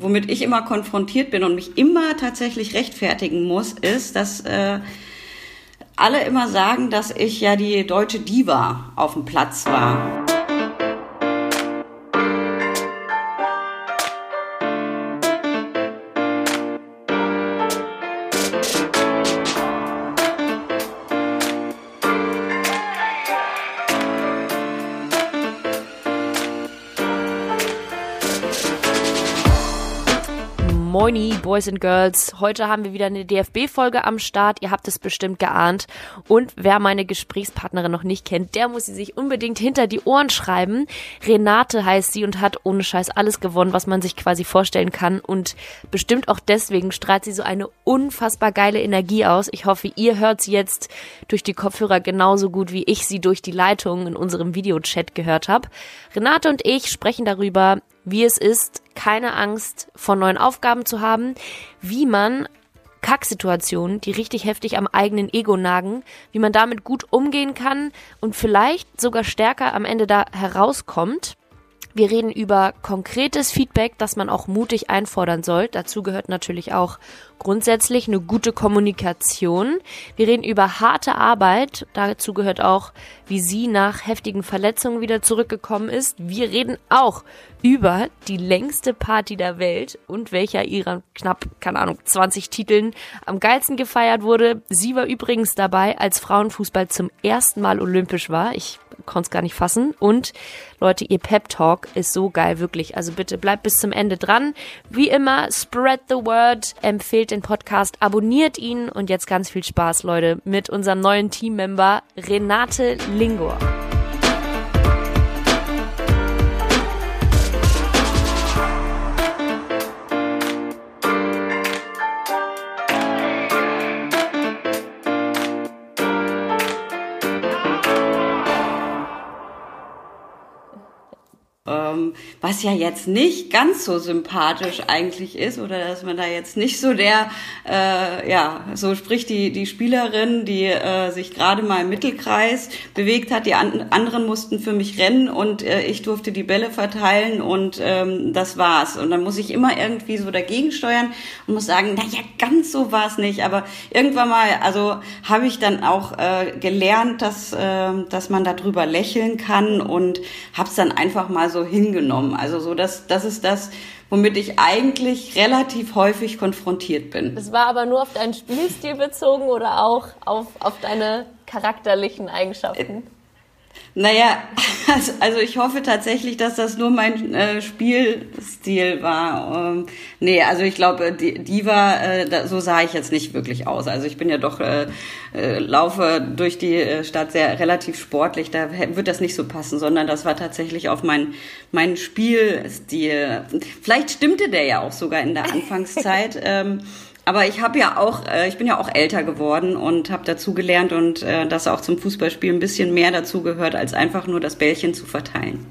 Womit ich immer konfrontiert bin und mich immer tatsächlich rechtfertigen muss, ist, dass äh, alle immer sagen, dass ich ja die deutsche Diva auf dem Platz war. Boys and Girls. Heute haben wir wieder eine DFB-Folge am Start. Ihr habt es bestimmt geahnt. Und wer meine Gesprächspartnerin noch nicht kennt, der muss sie sich unbedingt hinter die Ohren schreiben. Renate heißt sie und hat ohne Scheiß alles gewonnen, was man sich quasi vorstellen kann. Und bestimmt auch deswegen strahlt sie so eine unfassbar geile Energie aus. Ich hoffe, ihr hört sie jetzt durch die Kopfhörer genauso gut, wie ich sie durch die Leitung in unserem Videochat gehört habe. Renate und ich sprechen darüber, wie es ist, keine Angst vor neuen Aufgaben zu haben, wie man Kacksituationen, die richtig heftig am eigenen Ego nagen, wie man damit gut umgehen kann und vielleicht sogar stärker am Ende da herauskommt. Wir reden über konkretes Feedback, das man auch mutig einfordern soll. Dazu gehört natürlich auch grundsätzlich eine gute Kommunikation. Wir reden über harte Arbeit. Dazu gehört auch, wie sie nach heftigen Verletzungen wieder zurückgekommen ist. Wir reden auch über die längste Party der Welt und welcher ihrer knapp, keine Ahnung, 20 Titeln am geilsten gefeiert wurde. Sie war übrigens dabei, als Frauenfußball zum ersten Mal olympisch war. Ich konnte es gar nicht fassen. Und Leute, ihr Pep Talk ist so geil, wirklich. Also bitte bleibt bis zum Ende dran. Wie immer, spread the word, empfehlt den Podcast, abonniert ihn und jetzt ganz viel Spaß, Leute, mit unserem neuen Teammember Renate Lingor. Was ja jetzt nicht ganz so sympathisch eigentlich ist oder dass man da jetzt nicht so der, äh, ja, so spricht die, die Spielerin, die äh, sich gerade mal im Mittelkreis bewegt hat, die an, anderen mussten für mich rennen und äh, ich durfte die Bälle verteilen und ähm, das war's. Und dann muss ich immer irgendwie so dagegen steuern und muss sagen, na ja, ganz so war's nicht, aber irgendwann mal, also habe ich dann auch äh, gelernt, dass, äh, dass man darüber lächeln kann und habe es dann einfach mal so hin hingenommen. Also so, dass das ist das, womit ich eigentlich relativ häufig konfrontiert bin. Das war aber nur auf deinen Spielstil bezogen oder auch auf, auf deine charakterlichen Eigenschaften? Naja, also, also ich hoffe tatsächlich, dass das nur mein äh, Spielstil war. Ähm, nee, also ich glaube, die, die war, äh, da, so sah ich jetzt nicht wirklich aus. Also ich bin ja doch, äh, äh, laufe durch die äh, Stadt sehr relativ sportlich, da wird das nicht so passen, sondern das war tatsächlich auf mein, mein Spielstil. Vielleicht stimmte der ja auch sogar in der Anfangszeit. ähm, aber ich habe ja auch, äh, ich bin ja auch älter geworden und habe dazu gelernt und äh, dass auch zum Fußballspiel ein bisschen mehr dazu gehört, als einfach nur das Bällchen zu verteilen.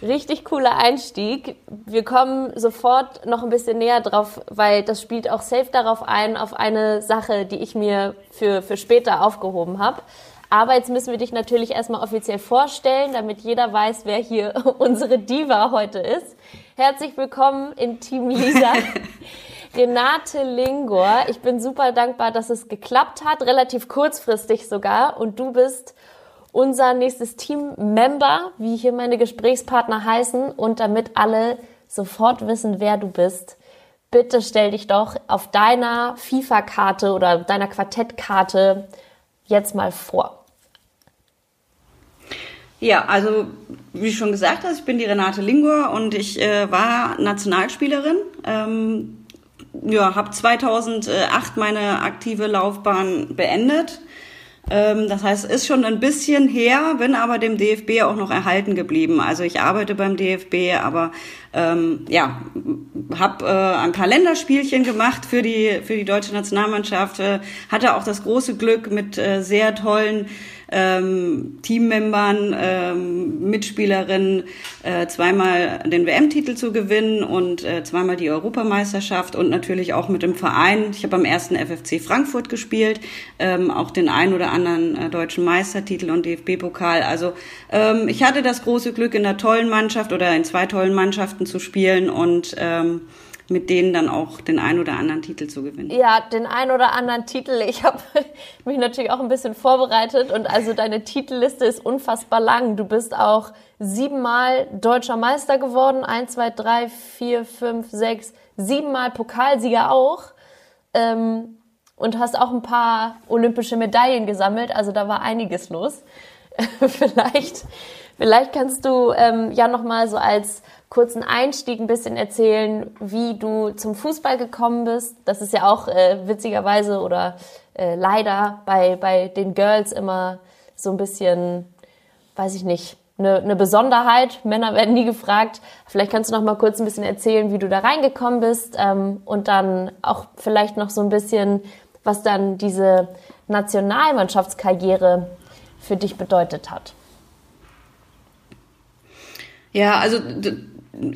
Richtig cooler Einstieg. Wir kommen sofort noch ein bisschen näher drauf, weil das spielt auch safe darauf ein, auf eine Sache, die ich mir für, für später aufgehoben habe. Aber jetzt müssen wir dich natürlich erstmal offiziell vorstellen, damit jeder weiß, wer hier unsere Diva heute ist. Herzlich willkommen im Team Lisa. Renate Lingor. Ich bin super dankbar, dass es geklappt hat, relativ kurzfristig sogar. Und du bist unser nächstes Team-Member, wie hier meine Gesprächspartner heißen. Und damit alle sofort wissen, wer du bist, bitte stell dich doch auf deiner FIFA-Karte oder deiner Quartettkarte jetzt mal vor. Ja, also wie schon gesagt hast, ich bin die Renate Lingor und ich äh, war Nationalspielerin. Ähm, ja, habe 2008 meine aktive Laufbahn beendet. Ähm, das heißt, ist schon ein bisschen her, bin aber dem DFB auch noch erhalten geblieben. Also ich arbeite beim DFB, aber ähm, ja, habe äh, ein paar Länderspielchen gemacht für die für die deutsche Nationalmannschaft. Äh, hatte auch das große Glück mit äh, sehr tollen ähm, Teammembern, ähm, Mitspielerinnen äh, zweimal den WM-Titel zu gewinnen und äh, zweimal die Europameisterschaft und natürlich auch mit dem Verein. Ich habe am ersten FFC Frankfurt gespielt, ähm, auch den ein oder anderen äh, deutschen Meistertitel und DFB-Pokal. Also ähm, ich hatte das große Glück, in einer tollen Mannschaft oder in zwei tollen Mannschaften zu spielen und ähm, mit denen dann auch den ein oder anderen Titel zu gewinnen. Ja, den ein oder anderen Titel. Ich habe mich natürlich auch ein bisschen vorbereitet und also deine Titelliste ist unfassbar lang. Du bist auch siebenmal deutscher Meister geworden. Eins, zwei, drei, vier, fünf, sechs, siebenmal Pokalsieger auch. Ähm, und hast auch ein paar olympische Medaillen gesammelt. Also da war einiges los. vielleicht, vielleicht kannst du ähm, ja noch mal so als kurzen Einstieg ein bisschen erzählen, wie du zum Fußball gekommen bist. Das ist ja auch äh, witzigerweise oder äh, leider bei, bei den Girls immer so ein bisschen, weiß ich nicht, eine, eine Besonderheit. Männer werden nie gefragt. Vielleicht kannst du noch mal kurz ein bisschen erzählen, wie du da reingekommen bist ähm, und dann auch vielleicht noch so ein bisschen, was dann diese Nationalmannschaftskarriere für dich bedeutet hat. Ja, also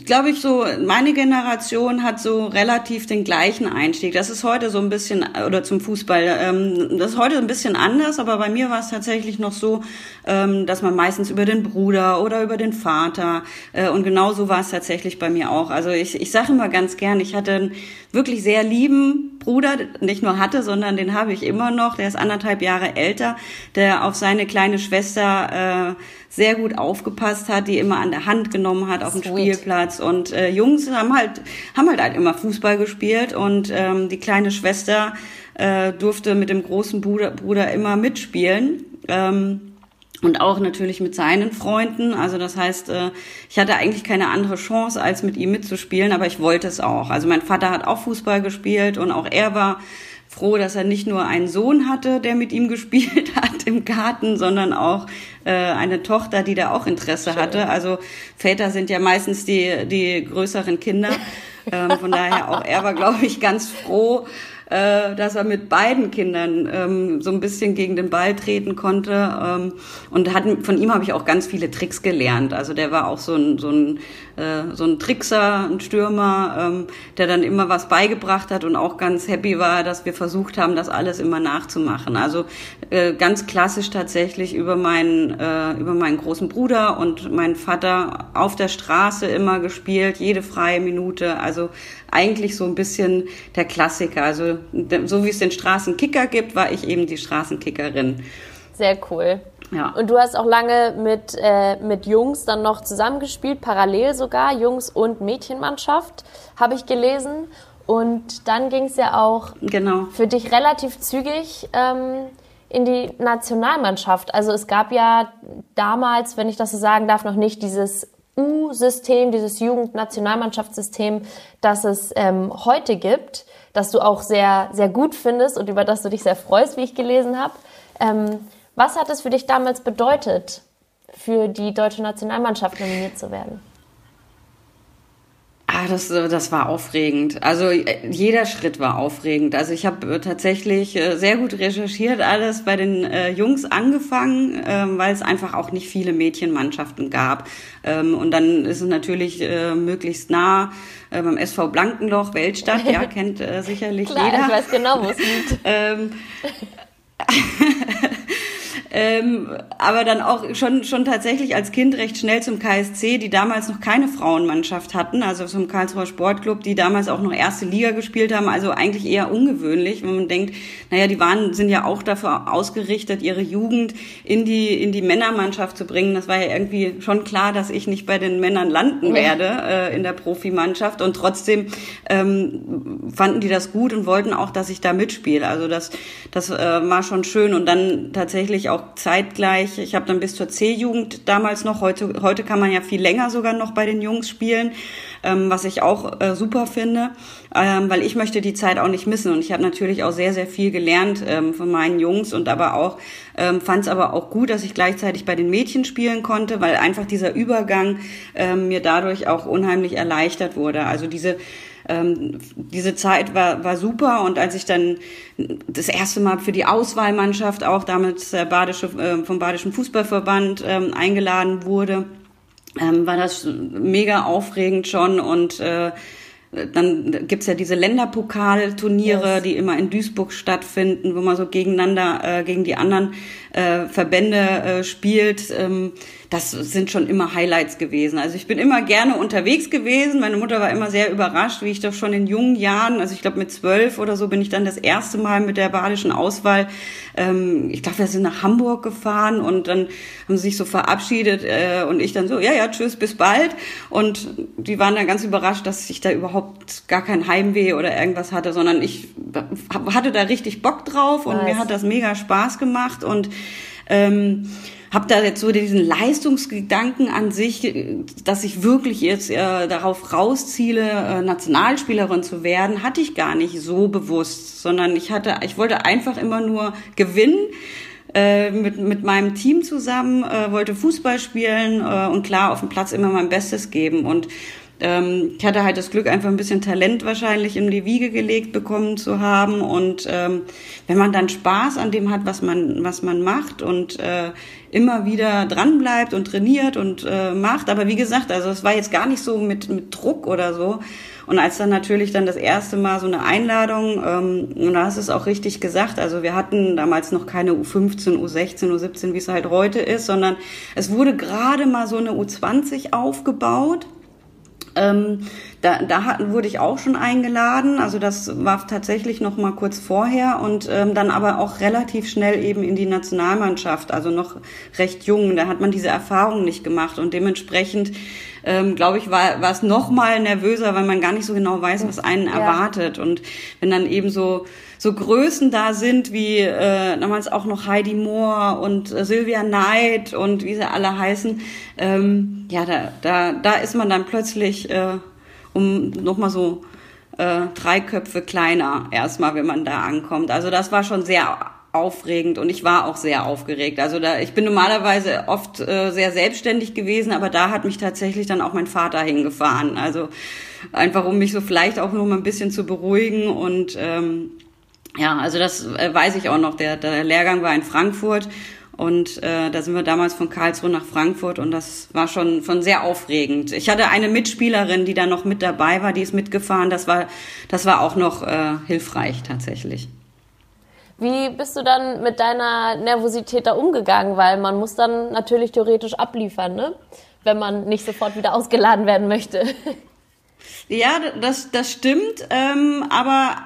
glaube ich, so, meine Generation hat so relativ den gleichen Einstieg. Das ist heute so ein bisschen, oder zum Fußball, ähm, das ist heute ein bisschen anders, aber bei mir war es tatsächlich noch so, ähm, dass man meistens über den Bruder oder über den Vater, äh, und genauso war es tatsächlich bei mir auch. Also ich, ich sage immer ganz gern, ich hatte einen wirklich sehr lieben Bruder, nicht nur hatte, sondern den habe ich immer noch, der ist anderthalb Jahre älter, der auf seine kleine Schwester, äh, sehr gut aufgepasst hat, die immer an der Hand genommen hat auf dem Spielplatz. Und äh, Jungs haben halt, haben halt, halt immer Fußball gespielt und ähm, die kleine Schwester äh, durfte mit dem großen Bruder, Bruder immer mitspielen. Ähm, und auch natürlich mit seinen Freunden. Also das heißt, äh, ich hatte eigentlich keine andere Chance, als mit ihm mitzuspielen, aber ich wollte es auch. Also mein Vater hat auch Fußball gespielt und auch er war froh, dass er nicht nur einen Sohn hatte, der mit ihm gespielt hat im Garten, sondern auch äh, eine Tochter, die da auch Interesse Schön. hatte. Also Väter sind ja meistens die, die größeren Kinder. ähm, von daher auch er war, glaube ich, ganz froh, äh, dass er mit beiden Kindern ähm, so ein bisschen gegen den Ball treten konnte. Ähm, und hat, von ihm habe ich auch ganz viele Tricks gelernt. Also der war auch so ein, so ein, äh, so ein Trickser, ein Stürmer, ähm, der dann immer was beigebracht hat und auch ganz happy war, dass wir versucht haben, das alles immer nachzumachen. Also äh, ganz klassisch tatsächlich über meinen, äh, über meinen großen Bruder und meinen Vater auf der Straße immer gespielt, jede freie Minute. Also eigentlich so ein bisschen der Klassiker. Also so wie es den Straßenkicker gibt, war ich eben die Straßenkickerin. Sehr cool. Ja. Und du hast auch lange mit, äh, mit Jungs dann noch zusammengespielt, parallel sogar, Jungs- und Mädchenmannschaft, habe ich gelesen. Und dann ging es ja auch genau. für dich relativ zügig ähm, in die Nationalmannschaft. Also es gab ja damals, wenn ich das so sagen darf, noch nicht dieses U-System, dieses Jugendnationalmannschaftssystem, das es ähm, heute gibt, das du auch sehr, sehr gut findest und über das du dich sehr freust, wie ich gelesen habe. Ähm, was hat es für dich damals bedeutet, für die deutsche Nationalmannschaft nominiert zu werden? Ah, das, das war aufregend. Also jeder Schritt war aufregend. Also ich habe äh, tatsächlich äh, sehr gut recherchiert, alles bei den äh, Jungs angefangen, ähm, weil es einfach auch nicht viele Mädchenmannschaften gab. Ähm, und dann ist es natürlich äh, möglichst nah äh, beim SV Blankenloch, Weltstadt, ja, kennt äh, sicherlich Klar, jeder. ich weiß genau, wo es liegt. ähm, aber dann auch schon, schon tatsächlich als Kind recht schnell zum KSC, die damals noch keine Frauenmannschaft hatten, also zum Karlsruher Sportclub, die damals auch noch erste Liga gespielt haben, also eigentlich eher ungewöhnlich, wenn man denkt, naja, die waren, sind ja auch dafür ausgerichtet, ihre Jugend in die, in die Männermannschaft zu bringen. Das war ja irgendwie schon klar, dass ich nicht bei den Männern landen werde äh, in der Profimannschaft und trotzdem ähm, fanden die das gut und wollten auch, dass ich da mitspiele. Also das, das äh, war schon schön und dann tatsächlich auch auch zeitgleich. Ich habe dann bis zur C-Jugend damals noch, heute, heute kann man ja viel länger sogar noch bei den Jungs spielen, ähm, was ich auch äh, super finde, ähm, weil ich möchte die Zeit auch nicht missen. Und ich habe natürlich auch sehr, sehr viel gelernt ähm, von meinen Jungs und aber auch ähm, fand es aber auch gut, dass ich gleichzeitig bei den Mädchen spielen konnte, weil einfach dieser Übergang ähm, mir dadurch auch unheimlich erleichtert wurde. Also diese ähm, diese Zeit war, war super und als ich dann das erste Mal für die Auswahlmannschaft auch damit der Badische, äh, vom Badischen Fußballverband ähm, eingeladen wurde, ähm, war das mega aufregend schon und äh, dann gibt's ja diese Länderpokalturniere, yes. die immer in Duisburg stattfinden, wo man so gegeneinander, äh, gegen die anderen äh, Verbände äh, spielt. Ähm, das sind schon immer Highlights gewesen. Also ich bin immer gerne unterwegs gewesen. Meine Mutter war immer sehr überrascht, wie ich doch schon in jungen Jahren, also ich glaube mit zwölf oder so, bin ich dann das erste Mal mit der badischen Auswahl, ähm, ich glaube, wir sind nach Hamburg gefahren und dann haben sie sich so verabschiedet äh, und ich dann so, ja, ja, tschüss, bis bald. Und die waren dann ganz überrascht, dass ich da überhaupt gar kein Heimweh oder irgendwas hatte, sondern ich hatte da richtig Bock drauf und nice. mir hat das mega Spaß gemacht und ähm, habe da jetzt so diesen Leistungsgedanken an sich, dass ich wirklich jetzt äh, darauf rausziele, äh, Nationalspielerin zu werden, hatte ich gar nicht so bewusst, sondern ich hatte, ich wollte einfach immer nur gewinnen. Äh, mit, mit meinem Team zusammen, äh, wollte Fußball spielen äh, und klar auf dem Platz immer mein Bestes geben. Und ähm, ich hatte halt das Glück, einfach ein bisschen Talent wahrscheinlich in die Wiege gelegt bekommen zu haben. Und ähm, wenn man dann Spaß an dem hat, was man, was man macht und äh, immer wieder dran bleibt und trainiert und äh, macht. Aber wie gesagt, also es war jetzt gar nicht so mit, mit Druck oder so. Und als dann natürlich dann das erste Mal so eine Einladung, ähm, und da hast du es auch richtig gesagt, also wir hatten damals noch keine U15, U16, U17, wie es halt heute ist, sondern es wurde gerade mal so eine U20 aufgebaut. Ähm, da, da hatten, wurde ich auch schon eingeladen. Also das war tatsächlich noch mal kurz vorher und ähm, dann aber auch relativ schnell eben in die Nationalmannschaft. Also noch recht jung. Da hat man diese Erfahrung nicht gemacht und dementsprechend ähm, glaube ich, war, war es noch mal nervöser, weil man gar nicht so genau weiß, was einen ja. erwartet. Und wenn dann eben so so Größen da sind wie äh, damals auch noch Heidi Moore und äh, Sylvia Knight und wie sie alle heißen, ähm, ja, da, da, da ist man dann plötzlich äh, um nochmal so äh, drei Köpfe kleiner erstmal, wenn man da ankommt. Also das war schon sehr aufregend und ich war auch sehr aufgeregt. Also da, ich bin normalerweise oft äh, sehr selbstständig gewesen, aber da hat mich tatsächlich dann auch mein Vater hingefahren. Also einfach um mich so vielleicht auch noch mal ein bisschen zu beruhigen und ähm, ja, also das äh, weiß ich auch noch. Der, der Lehrgang war in Frankfurt und äh, da sind wir damals von Karlsruhe nach Frankfurt und das war schon, schon sehr aufregend. Ich hatte eine Mitspielerin, die da noch mit dabei war, die ist mitgefahren. Das war, das war auch noch äh, hilfreich tatsächlich. Wie bist du dann mit deiner Nervosität da umgegangen? Weil man muss dann natürlich theoretisch abliefern, ne? wenn man nicht sofort wieder ausgeladen werden möchte. Ja, das, das stimmt. Ähm, aber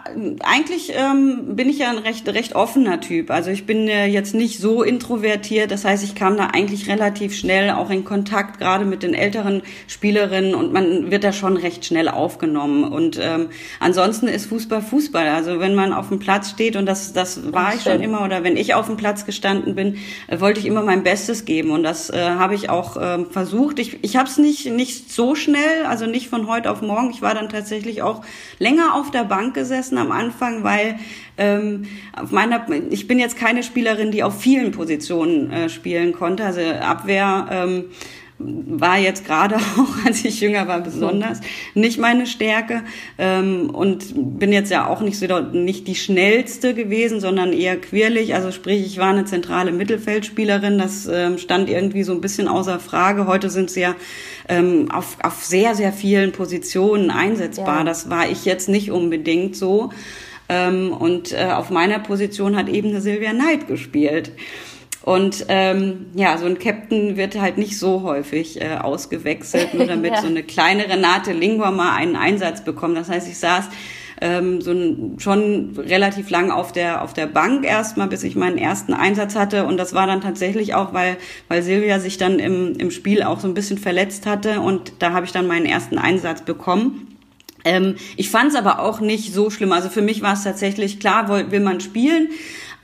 eigentlich ähm, bin ich ja ein recht, recht offener Typ. Also ich bin äh, jetzt nicht so introvertiert. Das heißt, ich kam da eigentlich relativ schnell auch in Kontakt, gerade mit den älteren Spielerinnen und man wird da schon recht schnell aufgenommen. Und ähm, ansonsten ist Fußball Fußball. Also wenn man auf dem Platz steht und das, das war das ich schon immer oder wenn ich auf dem Platz gestanden bin, äh, wollte ich immer mein Bestes geben und das äh, habe ich auch äh, versucht. Ich, ich habe es nicht, nicht so schnell, also nicht von heute auf morgen ich war dann tatsächlich auch länger auf der Bank gesessen am Anfang, weil ähm, auf meiner, ich bin jetzt keine Spielerin, die auf vielen Positionen äh, spielen konnte. Also Abwehr ähm, war jetzt gerade auch, als ich jünger war, besonders nicht meine Stärke ähm, und bin jetzt ja auch nicht so nicht die schnellste gewesen, sondern eher quirlig. Also sprich, ich war eine zentrale Mittelfeldspielerin. Das ähm, stand irgendwie so ein bisschen außer Frage. Heute sind sie ja ähm, auf, auf sehr sehr vielen Positionen einsetzbar. Ja. Das war ich jetzt nicht unbedingt so. Ähm, und äh, auf meiner Position hat eben eine Silvia Knight gespielt. Und ähm, ja, so ein Captain wird halt nicht so häufig äh, ausgewechselt, nur damit ja. so eine kleine Renate Lingua mal einen Einsatz bekommt. Das heißt, ich saß ähm, so ein, schon relativ lang auf der auf der Bank erstmal, bis ich meinen ersten Einsatz hatte. Und das war dann tatsächlich auch, weil weil Silvia sich dann im im Spiel auch so ein bisschen verletzt hatte und da habe ich dann meinen ersten Einsatz bekommen. Ähm, ich fand es aber auch nicht so schlimm. Also für mich war es tatsächlich klar, will, will man spielen.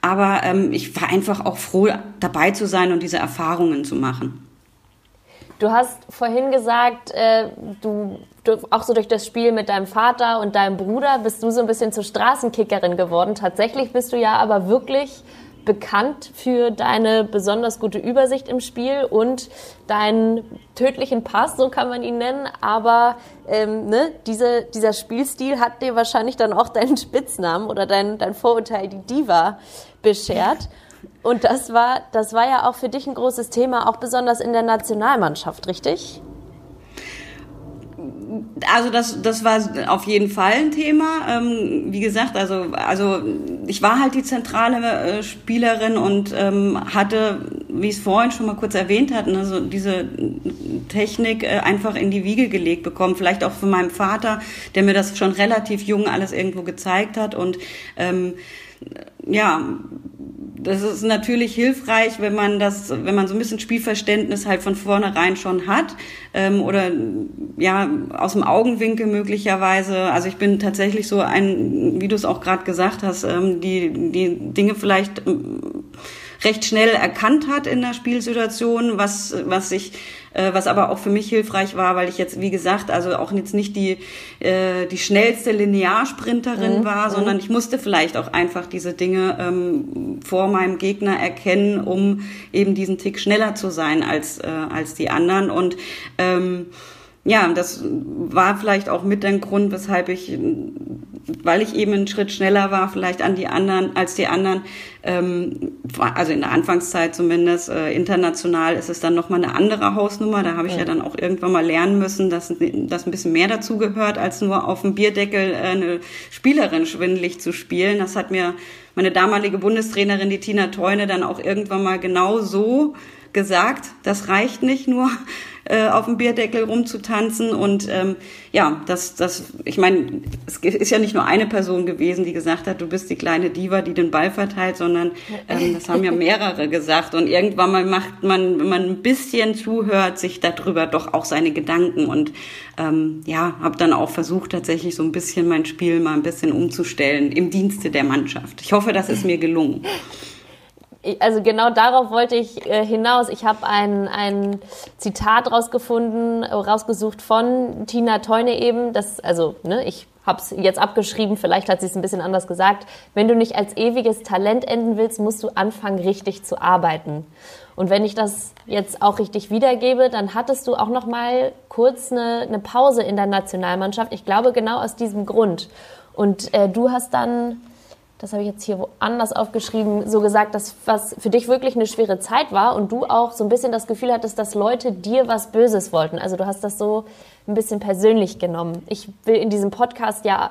Aber ähm, ich war einfach auch froh, dabei zu sein und diese Erfahrungen zu machen. Du hast vorhin gesagt, äh, du, du, auch so durch das Spiel mit deinem Vater und deinem Bruder bist du so ein bisschen zur Straßenkickerin geworden. Tatsächlich bist du ja aber wirklich bekannt für deine besonders gute Übersicht im Spiel und deinen tödlichen Pass, so kann man ihn nennen. Aber ähm, ne, diese, dieser Spielstil hat dir wahrscheinlich dann auch deinen Spitznamen oder dein, dein Vorurteil, die Diva, beschert. Und das war, das war ja auch für dich ein großes Thema, auch besonders in der Nationalmannschaft, richtig? Also das, das war auf jeden Fall ein Thema. Ähm, wie gesagt, also, also ich war halt die zentrale äh, Spielerin und ähm, hatte, wie ich es vorhin schon mal kurz erwähnt hatte, also diese Technik äh, einfach in die Wiege gelegt bekommen. Vielleicht auch von meinem Vater, der mir das schon relativ jung alles irgendwo gezeigt hat. Und ähm, ja, das ist natürlich hilfreich, wenn man das, wenn man so ein bisschen Spielverständnis halt von vornherein schon hat ähm, oder ja aus dem Augenwinkel möglicherweise. Also ich bin tatsächlich so ein, wie du es auch gerade gesagt hast, ähm, die die Dinge vielleicht ähm, recht schnell erkannt hat in der Spielsituation, was was ich äh, was aber auch für mich hilfreich war, weil ich jetzt, wie gesagt, also auch jetzt nicht die, äh, die schnellste Linearsprinterin mhm. war, mhm. sondern ich musste vielleicht auch einfach diese Dinge ähm, vor meinem Gegner erkennen, um eben diesen Tick schneller zu sein als, äh, als die anderen. Und ähm, ja, das war vielleicht auch mit ein Grund, weshalb ich, weil ich eben einen Schritt schneller war, vielleicht an die anderen, als die anderen, ähm, also in der Anfangszeit zumindest, äh, international ist es dann nochmal eine andere Hausnummer. Da habe ich ja. ja dann auch irgendwann mal lernen müssen, dass, dass ein bisschen mehr dazu gehört, als nur auf dem Bierdeckel äh, eine Spielerin schwindelig zu spielen. Das hat mir meine damalige Bundestrainerin, die Tina Teune, dann auch irgendwann mal genau so gesagt. Das reicht nicht nur äh, auf dem Bierdeckel rumzutanzen. Und ähm, ja, das, das, ich meine, es ist ja nicht nur eine Person gewesen, die gesagt hat, du bist die kleine Diva, die den Ball verteilt, sondern ähm, das haben ja mehrere gesagt. Und irgendwann mal macht man, wenn man ein bisschen zuhört, sich darüber doch auch seine Gedanken. Und ähm, ja, habe dann auch versucht, tatsächlich so ein bisschen mein Spiel mal ein bisschen umzustellen im Dienste der Mannschaft. Ich hoffe, das ist mir gelungen also genau darauf wollte ich äh, hinaus. Ich habe ein, ein Zitat rausgefunden, rausgesucht von Tina Teune eben. Das, also, ne, ich habe es jetzt abgeschrieben, vielleicht hat sie es ein bisschen anders gesagt. Wenn du nicht als ewiges Talent enden willst, musst du anfangen, richtig zu arbeiten. Und wenn ich das jetzt auch richtig wiedergebe, dann hattest du auch noch mal kurz eine, eine Pause in der Nationalmannschaft. Ich glaube genau aus diesem Grund. Und äh, du hast dann das habe ich jetzt hier woanders aufgeschrieben, so gesagt, dass was für dich wirklich eine schwere Zeit war und du auch so ein bisschen das Gefühl hattest, dass Leute dir was Böses wollten. Also du hast das so ein bisschen persönlich genommen. Ich will in diesem Podcast ja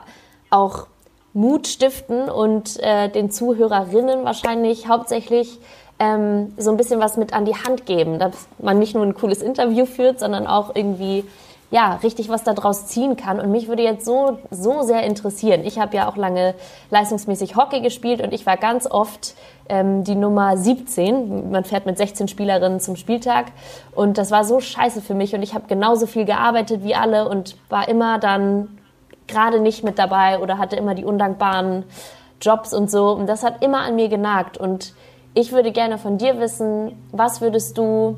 auch Mut stiften und äh, den Zuhörerinnen wahrscheinlich hauptsächlich ähm, so ein bisschen was mit an die Hand geben, dass man nicht nur ein cooles Interview führt, sondern auch irgendwie ja, richtig was daraus ziehen kann. Und mich würde jetzt so, so sehr interessieren. Ich habe ja auch lange leistungsmäßig Hockey gespielt und ich war ganz oft ähm, die Nummer 17. Man fährt mit 16 Spielerinnen zum Spieltag. Und das war so scheiße für mich. Und ich habe genauso viel gearbeitet wie alle und war immer dann gerade nicht mit dabei oder hatte immer die undankbaren Jobs und so. Und das hat immer an mir genagt. Und ich würde gerne von dir wissen, was würdest du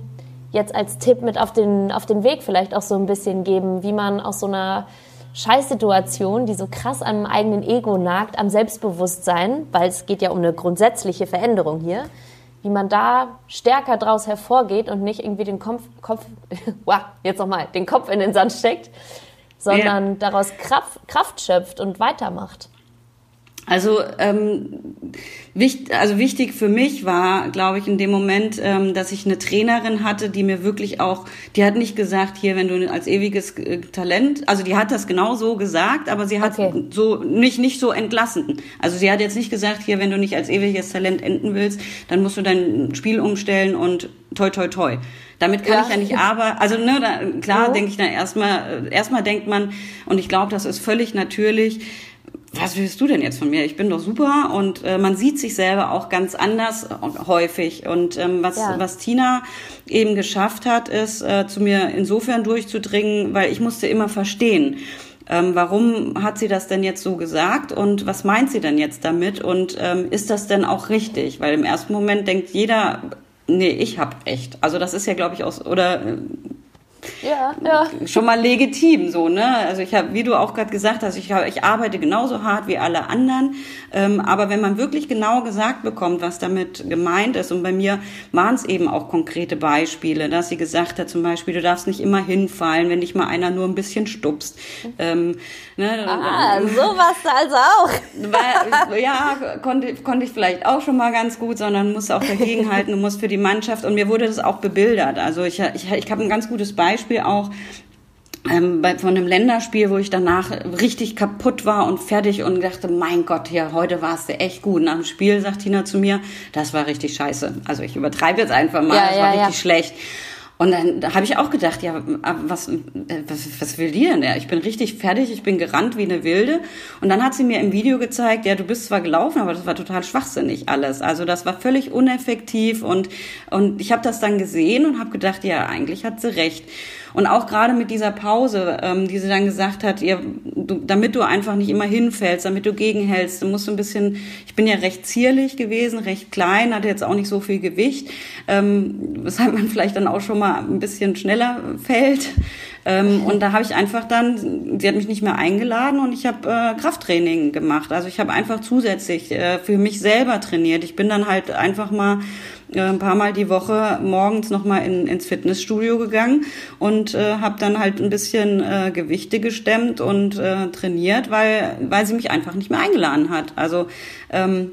jetzt als Tipp mit auf den, auf den Weg vielleicht auch so ein bisschen geben, wie man aus so einer Scheißsituation, die so krass am eigenen Ego nagt, am Selbstbewusstsein, weil es geht ja um eine grundsätzliche Veränderung hier, wie man da stärker draus hervorgeht und nicht irgendwie den Kopf, Kopf wow, jetzt nochmal, den Kopf in den Sand steckt, sondern ja. daraus Kraft, Kraft schöpft und weitermacht. Also, ähm, wichtig, also wichtig für mich war, glaube ich, in dem Moment, ähm, dass ich eine Trainerin hatte, die mir wirklich auch, die hat nicht gesagt, hier, wenn du als ewiges äh, Talent, also die hat das genau so gesagt, aber sie hat okay. so nicht nicht so entlassen. Also sie hat jetzt nicht gesagt, hier, wenn du nicht als ewiges Talent enden willst, dann musst du dein Spiel umstellen und toi toi toi. Damit kann ja. ich ja nicht aber, also ne, da, klar oh. denke ich dann erstmal, äh, erstmal denkt man, und ich glaube, das ist völlig natürlich, was willst du denn jetzt von mir? Ich bin doch super und äh, man sieht sich selber auch ganz anders häufig. Und ähm, was, ja. was Tina eben geschafft hat, ist, äh, zu mir insofern durchzudringen, weil ich musste immer verstehen, ähm, warum hat sie das denn jetzt so gesagt und was meint sie denn jetzt damit und ähm, ist das denn auch richtig? Weil im ersten Moment denkt jeder, nee, ich hab echt. Also das ist ja, glaube ich, aus, oder äh, ja, ja. schon mal legitim so, ne? Also ich habe, wie du auch gerade gesagt hast, ich, ich arbeite genauso hart wie alle anderen, ähm, aber wenn man wirklich genau gesagt bekommt, was damit gemeint ist, und bei mir waren es eben auch konkrete Beispiele, dass sie gesagt hat, zum Beispiel, du darfst nicht immer hinfallen, wenn dich mal einer nur ein bisschen stupst. Ähm, ne? Ah, sowas also auch. Weil, ja, konnte, konnte ich vielleicht auch schon mal ganz gut, sondern musst auch dagegenhalten, du musst für die Mannschaft, und mir wurde das auch bebildert. Also ich, ich, ich habe ein ganz gutes Beispiel auch, ähm, bei, von einem Länderspiel, wo ich danach richtig kaputt war und fertig und dachte, mein Gott, ja, heute warst du echt gut. Nach dem Spiel sagt Tina zu mir, das war richtig scheiße. Also ich übertreibe jetzt einfach mal, ja, das ja, war richtig ja. schlecht. Und dann da habe ich auch gedacht, ja, was, was, was will die denn? Ja, ich bin richtig fertig, ich bin gerannt wie eine Wilde. Und dann hat sie mir im Video gezeigt, ja, du bist zwar gelaufen, aber das war total schwachsinnig alles. Also das war völlig uneffektiv und, und ich habe das dann gesehen und habe gedacht, ja, eigentlich hat sie recht. Und auch gerade mit dieser Pause, ähm, die sie dann gesagt hat, ihr, du, damit du einfach nicht immer hinfällst, damit du gegenhältst, du musst so ein bisschen, ich bin ja recht zierlich gewesen, recht klein, hatte jetzt auch nicht so viel Gewicht, ähm, weshalb man vielleicht dann auch schon mal ein bisschen schneller fällt. Ähm, und da habe ich einfach dann, sie hat mich nicht mehr eingeladen und ich habe äh, Krafttraining gemacht. Also ich habe einfach zusätzlich äh, für mich selber trainiert. Ich bin dann halt einfach mal äh, ein paar Mal die Woche morgens nochmal in, ins Fitnessstudio gegangen und äh, habe dann halt ein bisschen äh, Gewichte gestemmt und äh, trainiert, weil, weil sie mich einfach nicht mehr eingeladen hat. Also ähm,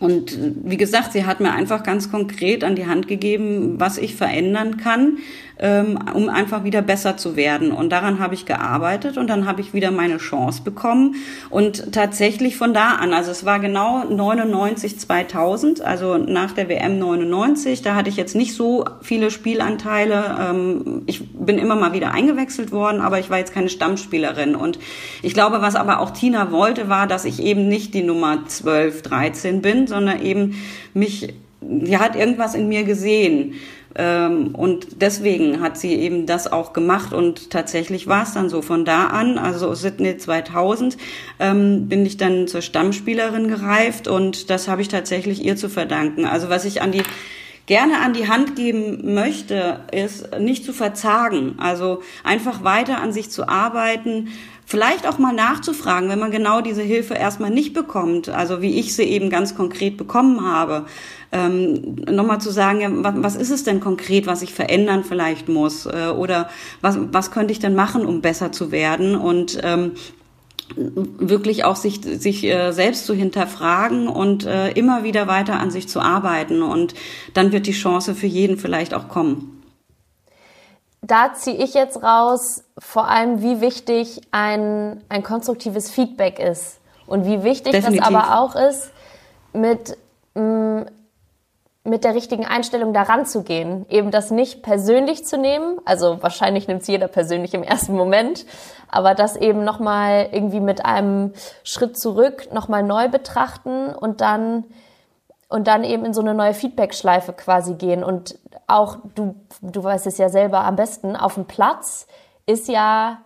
und wie gesagt, sie hat mir einfach ganz konkret an die Hand gegeben, was ich verändern kann, ähm, um einfach wieder besser zu werden. Und daran habe ich gearbeitet und dann habe ich wieder meine Chance bekommen. Und tatsächlich von da an, also es war genau 99, 2000, also nach der WM 99, da hatte ich jetzt nicht so viele Spielanteile. Ähm, ich bin immer mal wieder eingewechselt worden, aber ich war jetzt keine Stammspielerin. Und ich glaube, was aber auch Tina wollte, war, dass ich eben nicht die Nummer 12, 13 bin, sondern eben mich, die hat irgendwas in mir gesehen. Ähm, und deswegen hat sie eben das auch gemacht und tatsächlich war es dann so. Von da an, also Sydney 2000, ähm, bin ich dann zur Stammspielerin gereift und das habe ich tatsächlich ihr zu verdanken. Also was ich an die gerne an die Hand geben möchte, ist nicht zu verzagen. Also einfach weiter an sich zu arbeiten, vielleicht auch mal nachzufragen, wenn man genau diese Hilfe erstmal nicht bekommt, also wie ich sie eben ganz konkret bekommen habe, ähm, nochmal zu sagen, ja, was, was ist es denn konkret, was ich verändern vielleicht muss äh, oder was, was könnte ich denn machen, um besser zu werden? Und ähm, wirklich auch sich, sich äh, selbst zu hinterfragen und äh, immer wieder weiter an sich zu arbeiten. Und dann wird die Chance für jeden vielleicht auch kommen da ziehe ich jetzt raus, vor allem, wie wichtig ein, ein konstruktives Feedback ist. Und wie wichtig Definitiv. das aber auch ist, mit, mm, mit der richtigen Einstellung daran zu gehen. Eben das nicht persönlich zu nehmen. Also wahrscheinlich nimmt es jeder persönlich im ersten Moment. Aber das eben nochmal irgendwie mit einem Schritt zurück nochmal neu betrachten und dann und dann eben in so eine neue Feedback-Schleife quasi gehen. Und auch, du, du weißt es ja selber am besten, auf dem Platz ist ja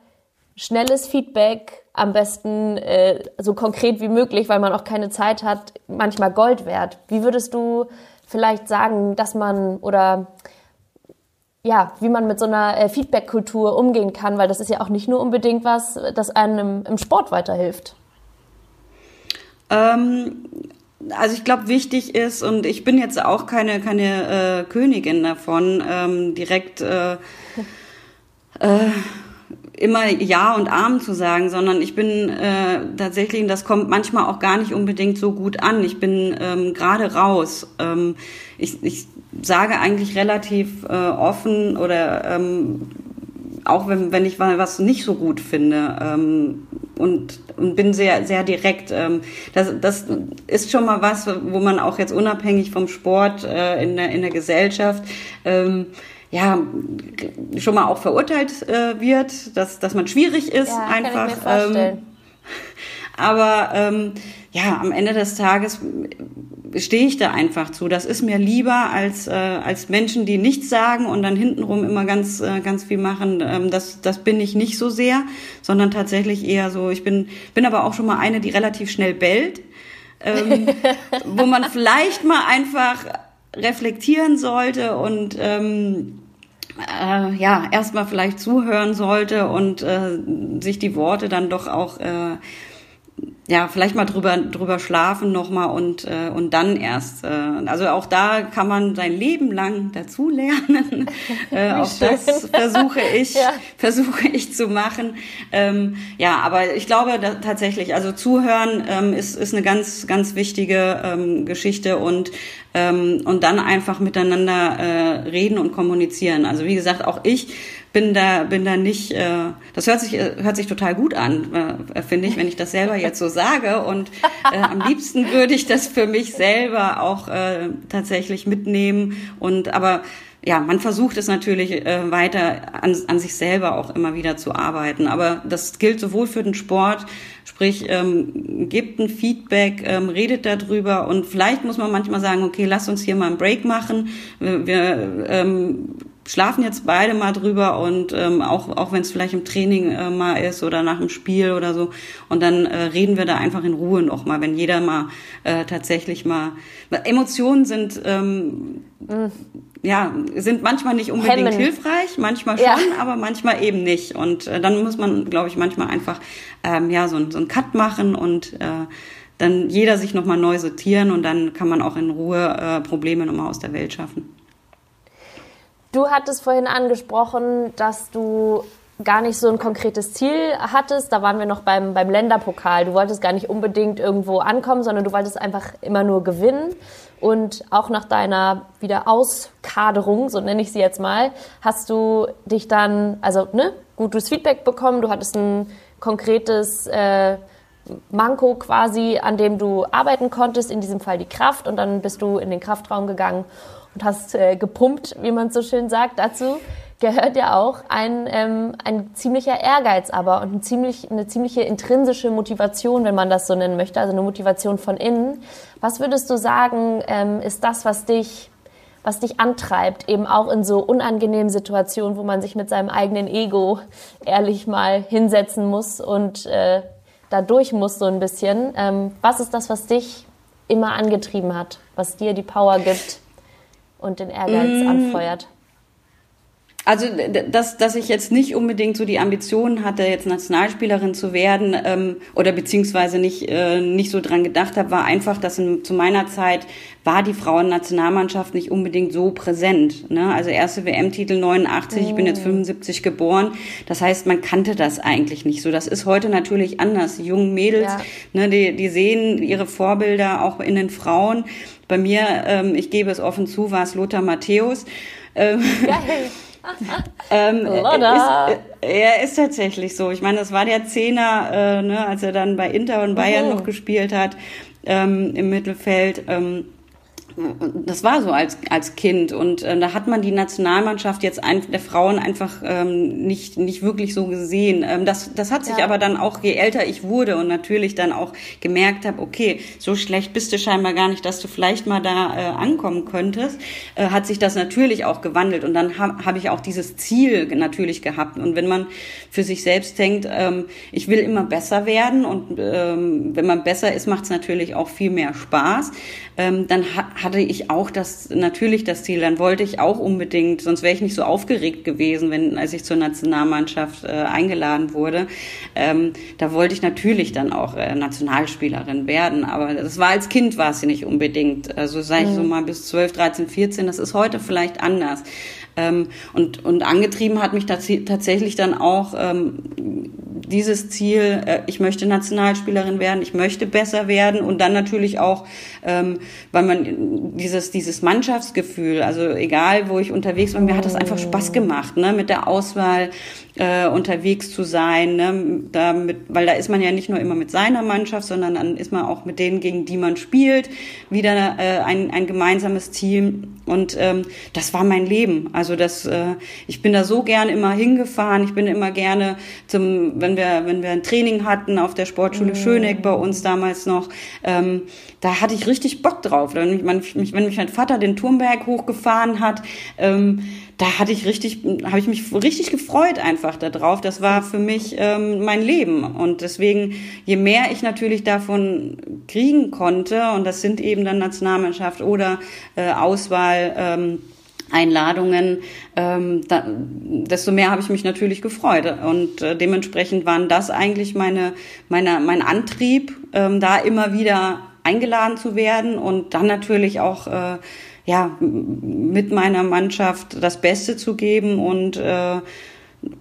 schnelles Feedback am besten äh, so konkret wie möglich, weil man auch keine Zeit hat, manchmal Gold wert. Wie würdest du vielleicht sagen, dass man oder ja, wie man mit so einer äh, Feedback-Kultur umgehen kann, weil das ist ja auch nicht nur unbedingt was, das einem im, im Sport weiterhilft. Ähm, also ich glaube, wichtig ist, und ich bin jetzt auch keine, keine äh, Königin davon, ähm, direkt äh, äh, immer Ja und Arm zu sagen, sondern ich bin äh, tatsächlich, und das kommt manchmal auch gar nicht unbedingt so gut an, ich bin ähm, gerade raus. Ähm, ich, ich sage eigentlich relativ äh, offen oder ähm, auch wenn, wenn ich was nicht so gut finde ähm, und, und bin sehr, sehr direkt. Ähm, das, das ist schon mal was, wo man auch jetzt unabhängig vom Sport äh, in, der, in der Gesellschaft ähm, ja schon mal auch verurteilt äh, wird, dass, dass man schwierig ist ja, einfach. Ähm, aber ähm, ja, am Ende des Tages stehe ich da einfach zu. Das ist mir lieber als, äh, als Menschen, die nichts sagen und dann hintenrum immer ganz, äh, ganz viel machen. Ähm, das, das bin ich nicht so sehr, sondern tatsächlich eher so, ich bin, bin aber auch schon mal eine, die relativ schnell bellt, ähm, wo man vielleicht mal einfach reflektieren sollte und ähm, äh, ja, erstmal vielleicht zuhören sollte und äh, sich die Worte dann doch auch äh, ja, vielleicht mal drüber, drüber schlafen nochmal und, äh, und dann erst. Äh, also auch da kann man sein Leben lang dazulernen. äh, auch schön. das versuche ich, ja. versuche ich zu machen. Ähm, ja, aber ich glaube da, tatsächlich, also zuhören ähm, ist, ist eine ganz, ganz wichtige ähm, Geschichte und ähm, und dann einfach miteinander äh, reden und kommunizieren. Also wie gesagt, auch ich bin da bin da nicht. Äh, das hört sich hört sich total gut an, äh, finde ich, wenn ich das selber jetzt so sage. Und äh, am liebsten würde ich das für mich selber auch äh, tatsächlich mitnehmen. Und aber ja, man versucht es natürlich äh, weiter an, an sich selber auch immer wieder zu arbeiten. Aber das gilt sowohl für den Sport, sprich, ähm, gebt ein Feedback, ähm, redet darüber und vielleicht muss man manchmal sagen, okay, lass uns hier mal einen Break machen. Wir ähm, schlafen jetzt beide mal drüber und ähm, auch, auch wenn es vielleicht im Training äh, mal ist oder nach dem Spiel oder so. Und dann äh, reden wir da einfach in Ruhe noch mal, wenn jeder mal äh, tatsächlich mal. Emotionen sind ähm, mhm. ja sind manchmal nicht unbedingt Hemmen. hilfreich, manchmal schon, ja. aber manchmal eben nicht. Und äh, dann muss man, glaube ich, manchmal einfach ähm, ja so, so einen Cut machen und äh, dann jeder sich noch mal neu sortieren und dann kann man auch in Ruhe äh, Probleme noch mal aus der Welt schaffen. Du hattest vorhin angesprochen, dass du gar nicht so ein konkretes Ziel hattest. Da waren wir noch beim, beim Länderpokal. Du wolltest gar nicht unbedingt irgendwo ankommen, sondern du wolltest einfach immer nur gewinnen. Und auch nach deiner Wiederauskaderung, so nenne ich sie jetzt mal, hast du dich dann, also ne, gutes Feedback bekommen. Du hattest ein konkretes äh, Manko quasi, an dem du arbeiten konntest, in diesem Fall die Kraft. Und dann bist du in den Kraftraum gegangen und hast äh, gepumpt, wie man so schön sagt. Dazu gehört ja auch ein, ähm, ein ziemlicher Ehrgeiz aber und ein ziemlich, eine ziemliche intrinsische Motivation, wenn man das so nennen möchte, also eine Motivation von innen. Was würdest du sagen, ähm, ist das, was dich, was dich antreibt, eben auch in so unangenehmen Situationen, wo man sich mit seinem eigenen Ego ehrlich mal hinsetzen muss und äh, da durch muss so ein bisschen. Ähm, was ist das, was dich immer angetrieben hat, was dir die Power gibt? Und den Ehrgeiz mm. anfeuert? Also, dass, dass ich jetzt nicht unbedingt so die Ambitionen hatte, jetzt Nationalspielerin zu werden ähm, oder beziehungsweise nicht, äh, nicht so dran gedacht habe, war einfach, dass in, zu meiner Zeit war die Frauennationalmannschaft nicht unbedingt so präsent. Ne? Also erste WM-Titel 89, mm. ich bin jetzt 75 geboren. Das heißt, man kannte das eigentlich nicht so. Das ist heute natürlich anders. Die jungen Mädels, ja. ne, die, die sehen ihre Vorbilder auch in den Frauen. Bei mir, ähm, ich gebe es offen zu, war es Lothar Matthäus. Ähm, Geil. ähm, ist, äh, er ist tatsächlich so. Ich meine, das war der Zehner, äh, ne, als er dann bei Inter und Bayern mhm. noch gespielt hat ähm, im Mittelfeld. Ähm, das war so als, als Kind. Und äh, da hat man die Nationalmannschaft jetzt ein, der Frauen einfach ähm, nicht, nicht wirklich so gesehen. Ähm, das, das hat sich ja. aber dann auch, je älter ich wurde und natürlich dann auch gemerkt habe, okay, so schlecht bist du scheinbar gar nicht, dass du vielleicht mal da äh, ankommen könntest, äh, hat sich das natürlich auch gewandelt. Und dann habe hab ich auch dieses Ziel natürlich gehabt. Und wenn man für sich selbst denkt, ähm, ich will immer besser werden und ähm, wenn man besser ist, macht es natürlich auch viel mehr Spaß ähm, dann ha hatte ich auch das natürlich das Ziel. Dann wollte ich auch unbedingt, sonst wäre ich nicht so aufgeregt gewesen, wenn als ich zur Nationalmannschaft äh, eingeladen wurde. Ähm, da wollte ich natürlich dann auch äh, Nationalspielerin werden, aber das war als Kind war es nicht unbedingt. Also sage ich mhm. so mal bis 12, 13, 14. Das ist heute vielleicht anders. Ähm, und, und angetrieben hat mich tatsächlich dann auch ähm, dieses Ziel, äh, ich möchte Nationalspielerin werden, ich möchte besser werden und dann natürlich auch, ähm, weil man dieses, dieses Mannschaftsgefühl, also egal wo ich unterwegs war, mir hat das einfach Spaß gemacht, ne, mit der Auswahl äh, unterwegs zu sein, ne, damit, weil da ist man ja nicht nur immer mit seiner Mannschaft, sondern dann ist man auch mit denen, gegen die man spielt, wieder äh, ein, ein gemeinsames Team und ähm, das war mein Leben. Also das, äh, ich bin da so gern immer hingefahren, ich bin immer gerne zum, wenn wir, wenn wir ein Training hatten auf der Sportschule mhm. Schöneck bei uns damals noch, ähm, da hatte ich richtig Bock drauf. Wenn mich, wenn mich mein Vater den Turmberg hochgefahren hat, ähm, da hatte ich richtig, habe ich mich richtig gefreut einfach darauf. Das war für mich ähm, mein Leben. Und deswegen, je mehr ich natürlich davon kriegen konnte, und das sind eben dann Nationalmannschaft oder äh, Auswahl, ähm, Einladungen, ähm, da, desto mehr habe ich mich natürlich gefreut. Und äh, dementsprechend waren das eigentlich meine, meine, mein Antrieb, ähm, da immer wieder eingeladen zu werden und dann natürlich auch äh, ja, mit meiner Mannschaft das Beste zu geben und äh,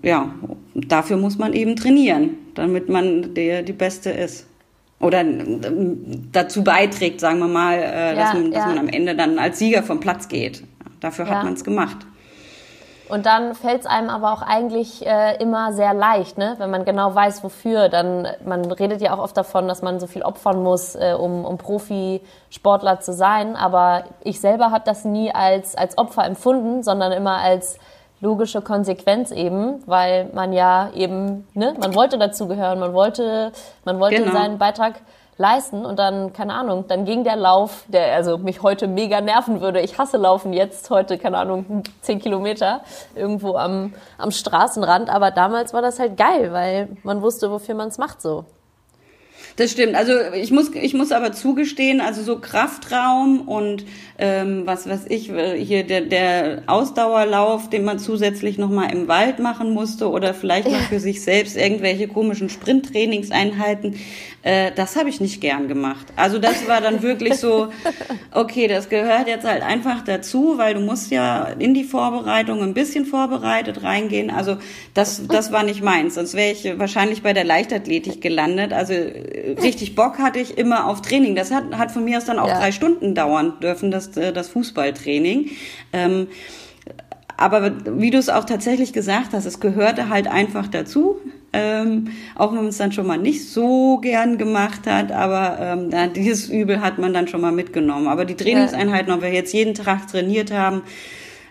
ja, dafür muss man eben trainieren, damit man der die Beste ist. oder dazu beiträgt, sagen wir mal, äh, dass, man, dass ja. man am Ende dann als Sieger vom Platz geht. Dafür hat ja. man es gemacht. Und dann fällt es einem aber auch eigentlich äh, immer sehr leicht, ne? wenn man genau weiß, wofür. Dann man redet ja auch oft davon, dass man so viel opfern muss, äh, um, um Profisportler zu sein. Aber ich selber habe das nie als als Opfer empfunden, sondern immer als logische Konsequenz eben, weil man ja eben, ne, man wollte dazugehören, man wollte, man wollte genau. seinen Beitrag leisten und dann, keine Ahnung, dann ging der Lauf, der also mich heute mega nerven würde. Ich hasse Laufen jetzt, heute, keine Ahnung, zehn Kilometer irgendwo am, am Straßenrand, aber damals war das halt geil, weil man wusste, wofür man es macht so. Das stimmt. Also ich muss, ich muss aber zugestehen, also so Kraftraum und ähm, was weiß ich, äh, hier der, der Ausdauerlauf, den man zusätzlich nochmal im Wald machen musste oder vielleicht noch für sich selbst irgendwelche komischen Sprinttrainingseinheiten, äh, das habe ich nicht gern gemacht. Also das war dann wirklich so, okay, das gehört jetzt halt einfach dazu, weil du musst ja in die Vorbereitung ein bisschen vorbereitet reingehen. Also das, das war nicht meins, sonst wäre ich wahrscheinlich bei der Leichtathletik gelandet. Also äh, richtig Bock hatte ich immer auf Training. Das hat, hat von mir aus dann auch ja. drei Stunden dauern dürfen, das, äh, das Fußballtraining. Ähm, aber wie du es auch tatsächlich gesagt hast, es gehörte halt einfach dazu. Ähm, auch wenn man es dann schon mal nicht so gern gemacht hat, aber ähm, dieses Übel hat man dann schon mal mitgenommen. Aber die Trainingseinheiten, ob wir jetzt jeden Tag trainiert haben,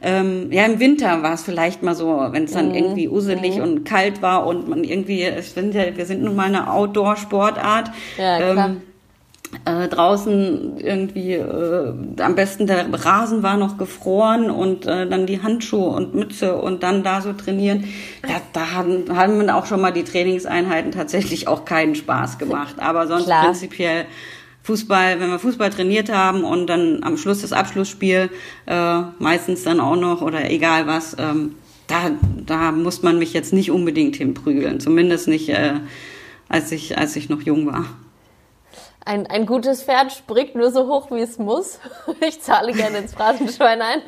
ähm, ja, im Winter war es vielleicht mal so, wenn es dann mhm. irgendwie uselig mhm. und kalt war und man irgendwie, ich finde ja, wir sind nun mal eine Outdoor-Sportart. Ja, klar. Ähm, äh, draußen irgendwie äh, am besten der Rasen war noch gefroren und äh, dann die Handschuhe und Mütze und dann da so trainieren. Ja, da haben, haben auch schon mal die Trainingseinheiten tatsächlich auch keinen Spaß gemacht. Aber sonst Klar. prinzipiell Fußball, wenn wir Fußball trainiert haben und dann am Schluss das Abschlussspiel äh, meistens dann auch noch oder egal was, ähm, da, da muss man mich jetzt nicht unbedingt hinprügeln. Zumindest nicht, äh, als ich als ich noch jung war. Ein, ein gutes Pferd springt nur so hoch, wie es muss. Ich zahle gerne ins Phrasenschwein ein.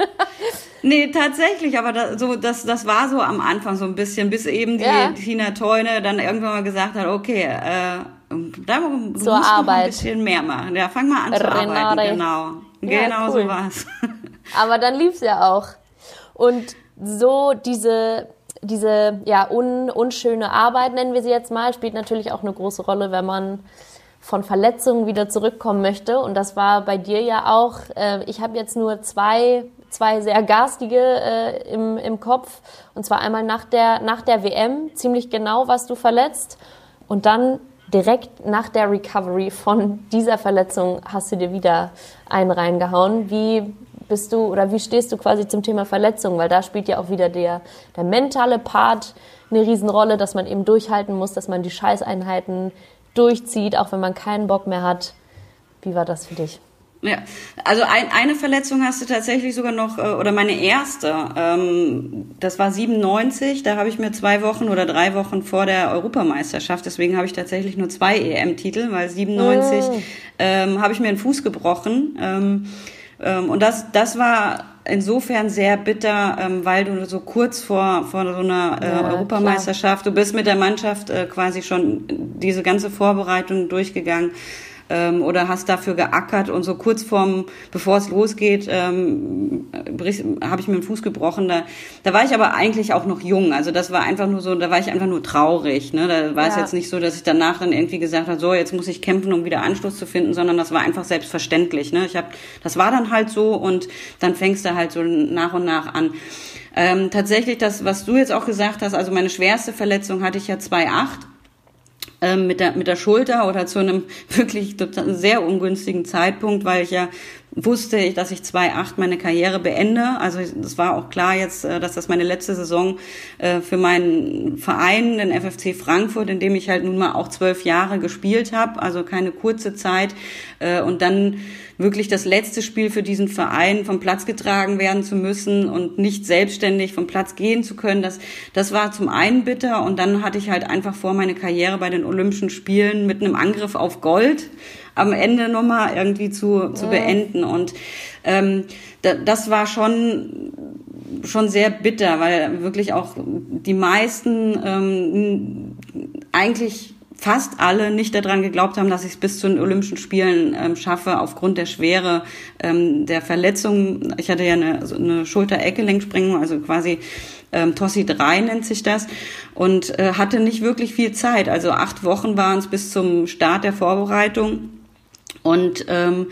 Nee, tatsächlich, aber das, so, das, das war so am Anfang so ein bisschen, bis eben die ja. Tina Teune dann irgendwann mal gesagt hat, okay, äh, da du musst noch ein bisschen mehr machen. Ja, fang mal an zu Renare. arbeiten, genau. Ja, genau cool. so war's. Aber dann lief's ja auch. Und so diese diese ja un, unschöne Arbeit nennen wir sie jetzt mal spielt natürlich auch eine große Rolle, wenn man von Verletzungen wieder zurückkommen möchte. Und das war bei dir ja auch. Äh, ich habe jetzt nur zwei, zwei sehr garstige äh, im, im Kopf. Und zwar einmal nach der, nach der WM, ziemlich genau warst du verletzt. Und dann direkt nach der Recovery von dieser Verletzung hast du dir wieder einen reingehauen. Wie bist du oder wie stehst du quasi zum Thema Verletzung? Weil da spielt ja auch wieder der, der mentale Part eine Riesenrolle, dass man eben durchhalten muss, dass man die Scheißeinheiten durchzieht, auch wenn man keinen Bock mehr hat. Wie war das für dich? Ja, also ein, eine Verletzung hast du tatsächlich sogar noch, äh, oder meine erste, ähm, das war 97, da habe ich mir zwei Wochen oder drei Wochen vor der Europameisterschaft, deswegen habe ich tatsächlich nur zwei EM-Titel, weil 97 mm. ähm, habe ich mir einen Fuß gebrochen. Ähm, ähm, und das, das war insofern sehr bitter, ähm, weil du so kurz vor, vor so einer äh, ja, Europameisterschaft, klar. du bist mit der Mannschaft äh, quasi schon diese ganze Vorbereitung durchgegangen ähm, oder hast dafür geackert und so kurz vorm, bevor es losgeht, ähm, habe ich mir den Fuß gebrochen. Da, da war ich aber eigentlich auch noch jung. Also das war einfach nur so, da war ich einfach nur traurig. Ne? Da war ja. es jetzt nicht so, dass ich danach dann irgendwie gesagt habe, so jetzt muss ich kämpfen, um wieder Anschluss zu finden, sondern das war einfach selbstverständlich. Ne? Ich hab, das war dann halt so und dann fängst du halt so nach und nach an. Ähm, tatsächlich das, was du jetzt auch gesagt hast, also meine schwerste Verletzung hatte ich ja 2,8 ähm, mit der, mit der Schulter oder zu einem wirklich total sehr ungünstigen Zeitpunkt, weil ich ja wusste, dass ich 2,8 meine Karriere beende. Also es war auch klar jetzt, äh, dass das meine letzte Saison äh, für meinen Verein, den FFC Frankfurt, in dem ich halt nun mal auch zwölf Jahre gespielt habe, also keine kurze Zeit. Äh, und dann wirklich das letzte Spiel für diesen Verein vom Platz getragen werden zu müssen und nicht selbstständig vom Platz gehen zu können, das, das war zum einen bitter und dann hatte ich halt einfach vor, meine Karriere bei den Olympischen Spielen mit einem Angriff auf Gold am Ende nochmal irgendwie zu, zu beenden und ähm, da, das war schon schon sehr bitter, weil wirklich auch die meisten ähm, eigentlich fast alle nicht daran geglaubt haben, dass ich es bis zu den Olympischen Spielen ähm, schaffe, aufgrund der Schwere ähm, der Verletzung. Ich hatte ja eine, eine Schulter-Eckgelenksprengung, also quasi ähm, Tossi 3 nennt sich das, und äh, hatte nicht wirklich viel Zeit. Also acht Wochen waren es bis zum Start der Vorbereitung. Und ähm,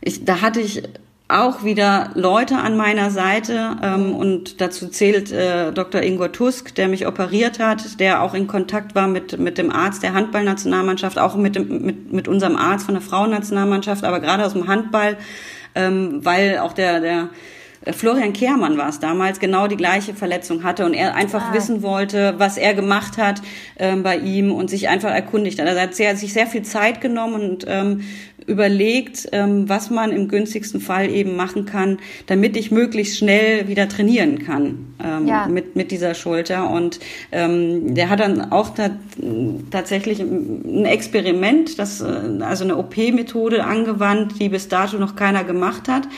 ich, da hatte ich auch wieder Leute an meiner Seite ähm, und dazu zählt äh, Dr. Ingor Tusk, der mich operiert hat, der auch in Kontakt war mit mit dem Arzt der Handballnationalmannschaft, auch mit dem mit mit unserem Arzt von der Frauennationalmannschaft, aber gerade aus dem Handball, ähm, weil auch der der Florian Kehrmann war es damals, genau die gleiche Verletzung hatte und er einfach ah. wissen wollte, was er gemacht hat ähm, bei ihm und sich einfach erkundigt hat. Also er hat sehr, sich sehr viel Zeit genommen und ähm, überlegt, ähm, was man im günstigsten Fall eben machen kann, damit ich möglichst schnell wieder trainieren kann ähm, ja. mit, mit dieser Schulter. Und ähm, der hat dann auch da, tatsächlich ein Experiment, das, äh, also eine OP-Methode angewandt, die bis dato noch keiner gemacht hat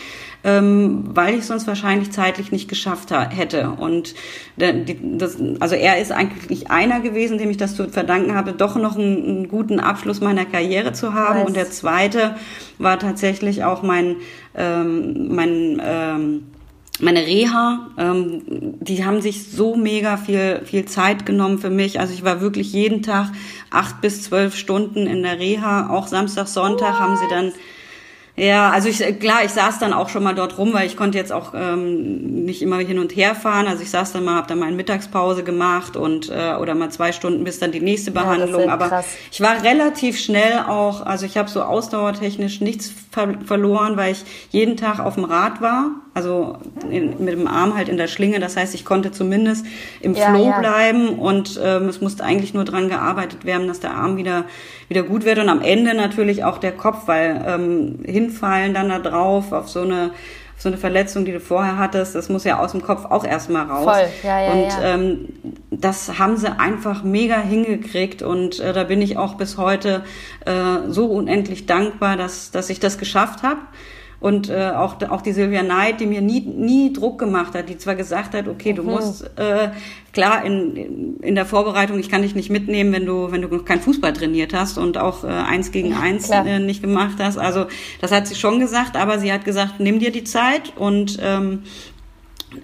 ähm, weil ich sonst wahrscheinlich zeitlich nicht geschafft hätte. Und das, also er ist eigentlich einer gewesen, dem ich das zu verdanken habe, doch noch einen, einen guten Abschluss meiner Karriere zu haben. Nice. Und der zweite war tatsächlich auch mein, ähm, mein ähm, meine Reha, ähm, die haben sich so mega viel, viel Zeit genommen für mich. Also ich war wirklich jeden Tag acht bis zwölf Stunden in der Reha. Auch Samstag, Sonntag What? haben sie dann ja, also ich, klar, ich saß dann auch schon mal dort rum, weil ich konnte jetzt auch ähm, nicht immer hin und her fahren. Also ich saß dann mal, habe dann mal eine Mittagspause gemacht und äh, oder mal zwei Stunden bis dann die nächste Behandlung. Ja, Aber krass. ich war relativ schnell auch, also ich habe so ausdauertechnisch nichts ver verloren, weil ich jeden Tag auf dem Rad war, also in, mit dem Arm halt in der Schlinge. Das heißt, ich konnte zumindest im ja, Flow ja. bleiben und ähm, es musste eigentlich nur dran gearbeitet werden, dass der Arm wieder wieder gut wird und am Ende natürlich auch der Kopf, weil ähm, hinfallen dann da drauf auf so eine auf so eine Verletzung, die du vorher hattest, das muss ja aus dem Kopf auch erstmal raus. Voll, ja, ja, und ja. Ähm, das haben sie einfach mega hingekriegt und äh, da bin ich auch bis heute äh, so unendlich dankbar, dass, dass ich das geschafft habe. Und äh, auch, auch die Silvia Neid, die mir nie, nie Druck gemacht hat, die zwar gesagt hat, okay, du mhm. musst äh, klar in, in der Vorbereitung, ich kann dich nicht mitnehmen, wenn du, wenn du noch kein Fußball trainiert hast und auch äh, eins gegen eins äh, nicht gemacht hast. Also das hat sie schon gesagt, aber sie hat gesagt, nimm dir die Zeit und ähm,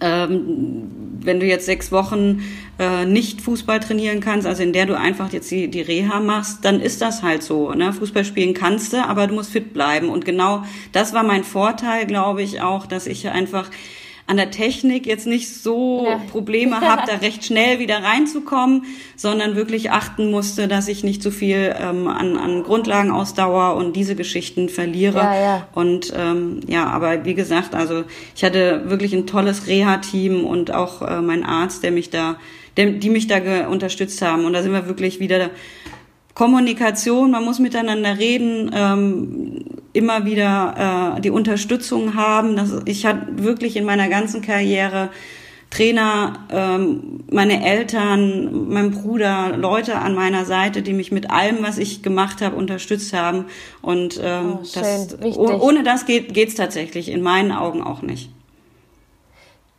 ähm, wenn du jetzt sechs Wochen äh, nicht Fußball trainieren kannst, also in der du einfach jetzt die, die Reha machst, dann ist das halt so. Ne? Fußball spielen kannst du, aber du musst fit bleiben. Und genau das war mein Vorteil, glaube ich, auch, dass ich einfach an der Technik jetzt nicht so ja. Probleme habe, da recht schnell wieder reinzukommen, sondern wirklich achten musste, dass ich nicht zu so viel ähm, an, an Grundlagenausdauer und diese Geschichten verliere. Ja, ja. Und ähm, ja, aber wie gesagt, also ich hatte wirklich ein tolles Reha-Team und auch äh, mein Arzt, der mich da, der, die mich da unterstützt haben. Und da sind wir wirklich wieder Kommunikation, man muss miteinander reden, ähm, immer wieder äh, die Unterstützung haben. Das, ich hatte wirklich in meiner ganzen Karriere Trainer, ähm, meine Eltern, mein Bruder, Leute an meiner Seite, die mich mit allem, was ich gemacht habe, unterstützt haben. Und ähm, oh, das, ohne das geht es tatsächlich in meinen Augen auch nicht.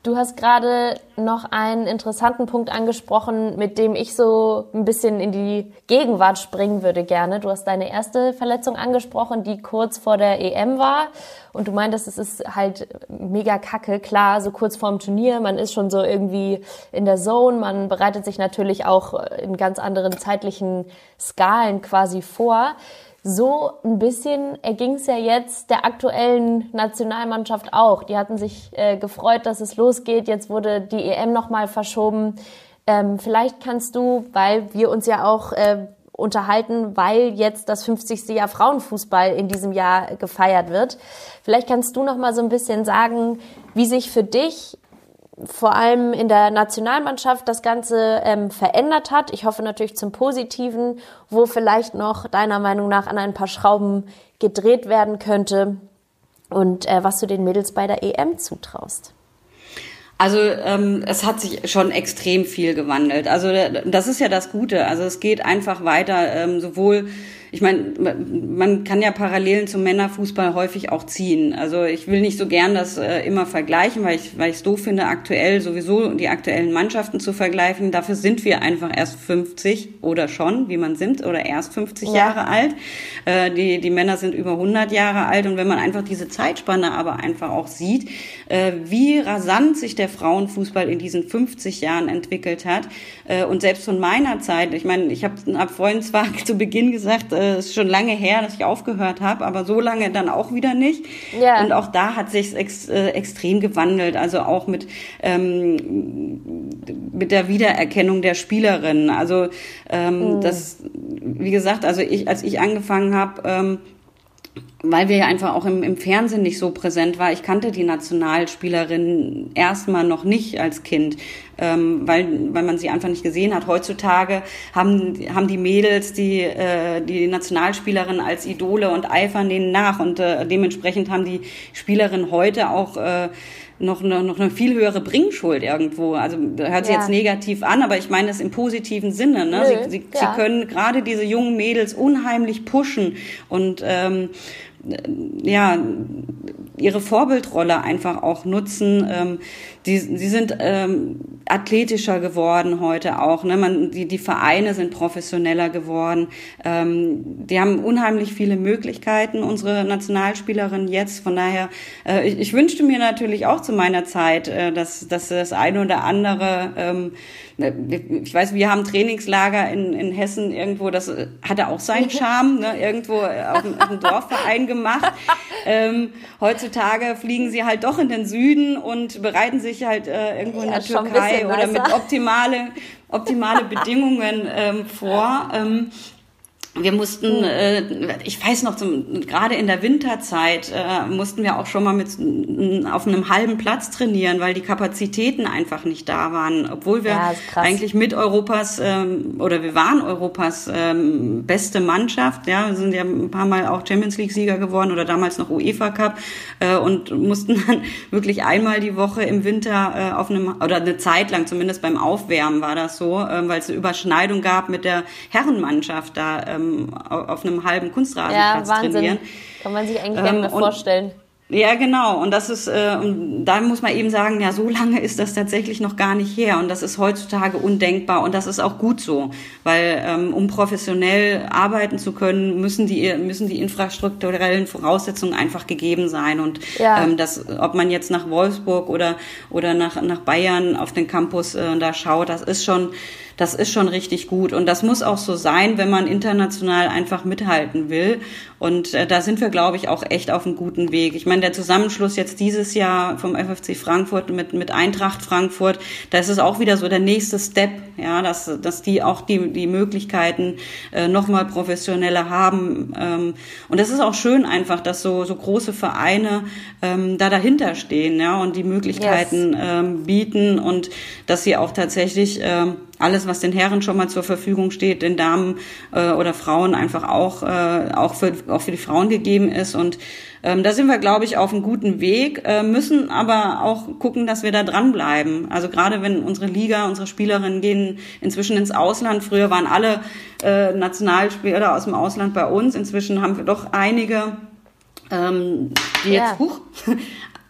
Du hast gerade noch einen interessanten Punkt angesprochen, mit dem ich so ein bisschen in die Gegenwart springen würde gerne. Du hast deine erste Verletzung angesprochen, die kurz vor der EM war. Und du meintest, es ist halt mega kacke. Klar, so kurz vorm Turnier, man ist schon so irgendwie in der Zone. Man bereitet sich natürlich auch in ganz anderen zeitlichen Skalen quasi vor. So ein bisschen erging es ja jetzt der aktuellen Nationalmannschaft auch. Die hatten sich äh, gefreut, dass es losgeht. Jetzt wurde die EM nochmal verschoben. Ähm, vielleicht kannst du, weil wir uns ja auch äh, unterhalten, weil jetzt das 50. Jahr Frauenfußball in diesem Jahr gefeiert wird. Vielleicht kannst du noch mal so ein bisschen sagen, wie sich für dich vor allem in der Nationalmannschaft das Ganze ähm, verändert hat. Ich hoffe natürlich zum Positiven, wo vielleicht noch deiner Meinung nach an ein paar Schrauben gedreht werden könnte und äh, was du den Mädels bei der EM zutraust. Also ähm, es hat sich schon extrem viel gewandelt. Also das ist ja das Gute. Also es geht einfach weiter, ähm, sowohl ich meine, man kann ja Parallelen zum Männerfußball häufig auch ziehen. Also ich will nicht so gern das äh, immer vergleichen, weil ich weil ich es doof finde, aktuell sowieso die aktuellen Mannschaften zu vergleichen. Dafür sind wir einfach erst 50 oder schon, wie man sind, oder erst 50 ja. Jahre alt. Äh, die, die Männer sind über 100 Jahre alt. Und wenn man einfach diese Zeitspanne aber einfach auch sieht, äh, wie rasant sich der Frauenfußball in diesen 50 Jahren entwickelt hat. Äh, und selbst von meiner Zeit, ich meine, ich habe hab vorhin zwar zu Beginn gesagt, äh, es ist schon lange her, dass ich aufgehört habe, aber so lange dann auch wieder nicht. Ja. Und auch da hat sich ex, äh, extrem gewandelt, also auch mit ähm, mit der Wiedererkennung der Spielerinnen. Also ähm, mhm. das, wie gesagt, also ich, als ich angefangen habe, ähm, weil wir ja einfach auch im, im Fernsehen nicht so präsent war. Ich kannte die Nationalspielerin erstmal noch nicht als Kind, ähm, weil, weil man sie einfach nicht gesehen hat. Heutzutage haben, haben die Mädels die, äh, die Nationalspielerin als Idole und eifern denen nach und äh, dementsprechend haben die Spielerinnen heute auch äh, noch eine, noch eine viel höhere Bringschuld irgendwo. Also hört sich ja. jetzt negativ an, aber ich meine das im positiven Sinne. Ne? Nö, sie, sie, ja. sie können gerade diese jungen Mädels unheimlich pushen und ähm, ja, ihre Vorbildrolle einfach auch nutzen. Ähm, die, sie sind ähm, athletischer geworden heute auch. Ne? Man, die, die Vereine sind professioneller geworden. Ähm, die haben unheimlich viele Möglichkeiten, unsere Nationalspielerinnen jetzt. Von daher, äh, ich, ich wünschte mir natürlich auch zu meiner Zeit, äh, dass, dass das eine oder andere ähm, Ne, ich weiß, wir haben Trainingslager in, in Hessen irgendwo, das hatte auch seinen Charme, ne, irgendwo auf dem, auf dem Dorfverein gemacht. Ähm, heutzutage fliegen sie halt doch in den Süden und bereiten sich halt äh, irgendwo in ja, der Türkei oder mit optimale, optimale Bedingungen ähm, vor. Ähm, wir mussten, hm. äh, ich weiß noch, zum, gerade in der Winterzeit äh, mussten wir auch schon mal mit auf einem halben Platz trainieren, weil die Kapazitäten einfach nicht da waren, obwohl wir ja, eigentlich mit Europas ähm, oder wir waren Europas ähm, beste Mannschaft. Ja, wir sind ja ein paar Mal auch Champions League Sieger geworden oder damals noch UEFA Cup äh, und mussten dann wirklich einmal die Woche im Winter äh, auf einem oder eine Zeit lang, zumindest beim Aufwärmen war das so, äh, weil es eine Überschneidung gab mit der Herrenmannschaft da. Ähm, ähm, auf einem halben Kunstrasenplatz ja, Wahnsinn. trainieren. Kann man sich eigentlich ähm, gerne vorstellen. Ja, genau. Und das ist, äh, und da muss man eben sagen, ja, so lange ist das tatsächlich noch gar nicht her. Und das ist heutzutage undenkbar. Und das ist auch gut so. Weil ähm, um professionell arbeiten zu können, müssen die, müssen die infrastrukturellen Voraussetzungen einfach gegeben sein. Und ja. ähm, das, ob man jetzt nach Wolfsburg oder, oder nach, nach Bayern auf den Campus äh, da schaut, das ist schon das ist schon richtig gut. Und das muss auch so sein, wenn man international einfach mithalten will. Und äh, da sind wir, glaube ich, auch echt auf einem guten Weg. Ich meine, der Zusammenschluss jetzt dieses Jahr vom FFC Frankfurt mit, mit Eintracht Frankfurt, da ist es auch wieder so der nächste Step, ja, dass, dass die auch die, die Möglichkeiten äh, nochmal professioneller haben. Ähm, und das ist auch schön einfach, dass so, so große Vereine ähm, da dahinter stehen, ja, und die Möglichkeiten yes. ähm, bieten und dass sie auch tatsächlich ähm, alles, was den Herren schon mal zur Verfügung steht, den Damen äh, oder Frauen einfach auch, äh, auch, für, auch für die Frauen gegeben ist. Und ähm, da sind wir, glaube ich, auf einem guten Weg, äh, müssen aber auch gucken, dass wir da dranbleiben. Also gerade wenn unsere Liga, unsere Spielerinnen gehen inzwischen ins Ausland. Früher waren alle äh, Nationalspieler aus dem Ausland bei uns. Inzwischen haben wir doch einige, ähm, die jetzt, ja. huch,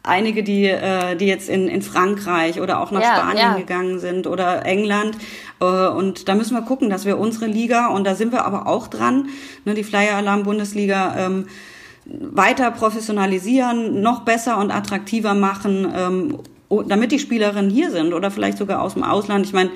einige, die, äh, die jetzt in, in Frankreich oder auch nach ja, Spanien ja. gegangen sind oder England. Äh, und da müssen wir gucken, dass wir unsere Liga, und da sind wir aber auch dran, ne, die Flyer Alarm Bundesliga, ähm, weiter professionalisieren, noch besser und attraktiver machen, ähm, damit die Spielerinnen hier sind oder vielleicht sogar aus dem Ausland. Ich meine,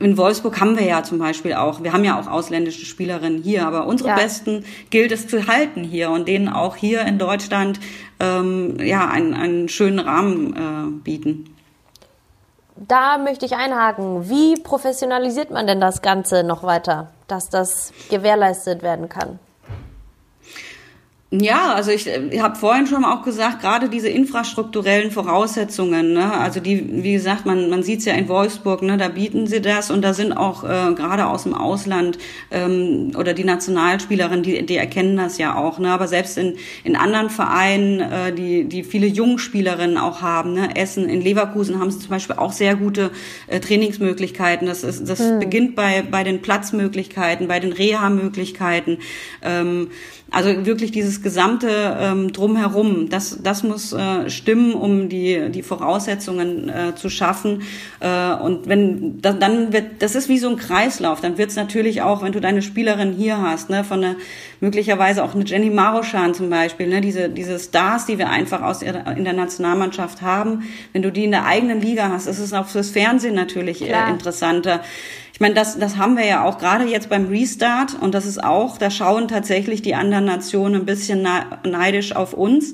in Wolfsburg haben wir ja zum Beispiel auch, wir haben ja auch ausländische Spielerinnen hier, aber unsere ja. Besten gilt es zu halten hier und denen auch hier in Deutschland ähm, ja einen, einen schönen Rahmen äh, bieten. Da möchte ich einhaken. Wie professionalisiert man denn das Ganze noch weiter, dass das gewährleistet werden kann? Ja, also ich, ich habe vorhin schon auch gesagt, gerade diese infrastrukturellen Voraussetzungen, ne, also die, wie gesagt, man, man sieht es ja in Wolfsburg, ne, da bieten sie das und da sind auch äh, gerade aus dem Ausland ähm, oder die Nationalspielerinnen, die, die erkennen das ja auch, ne, aber selbst in, in anderen Vereinen, äh, die, die viele Jungspielerinnen auch haben, ne, Essen, in Leverkusen haben sie zum Beispiel auch sehr gute äh, Trainingsmöglichkeiten. Das, ist, das hm. beginnt bei, bei den Platzmöglichkeiten, bei den Reha-Möglichkeiten. Ähm, also wirklich dieses gesamte ähm, drumherum, das, das muss äh, stimmen, um die, die Voraussetzungen äh, zu schaffen. Äh, und wenn dann wird, das ist wie so ein Kreislauf, dann wird es natürlich auch, wenn du deine Spielerin hier hast, ne, von einer möglicherweise auch eine Jenny Maroschan zum Beispiel, ne, diese, diese Stars, die wir einfach aus in der Nationalmannschaft haben, wenn du die in der eigenen Liga hast, ist es auch fürs Fernsehen natürlich äh, interessanter. Ich meine, das, das haben wir ja auch gerade jetzt beim Restart und das ist auch, da schauen tatsächlich die anderen Nationen ein bisschen neidisch auf uns,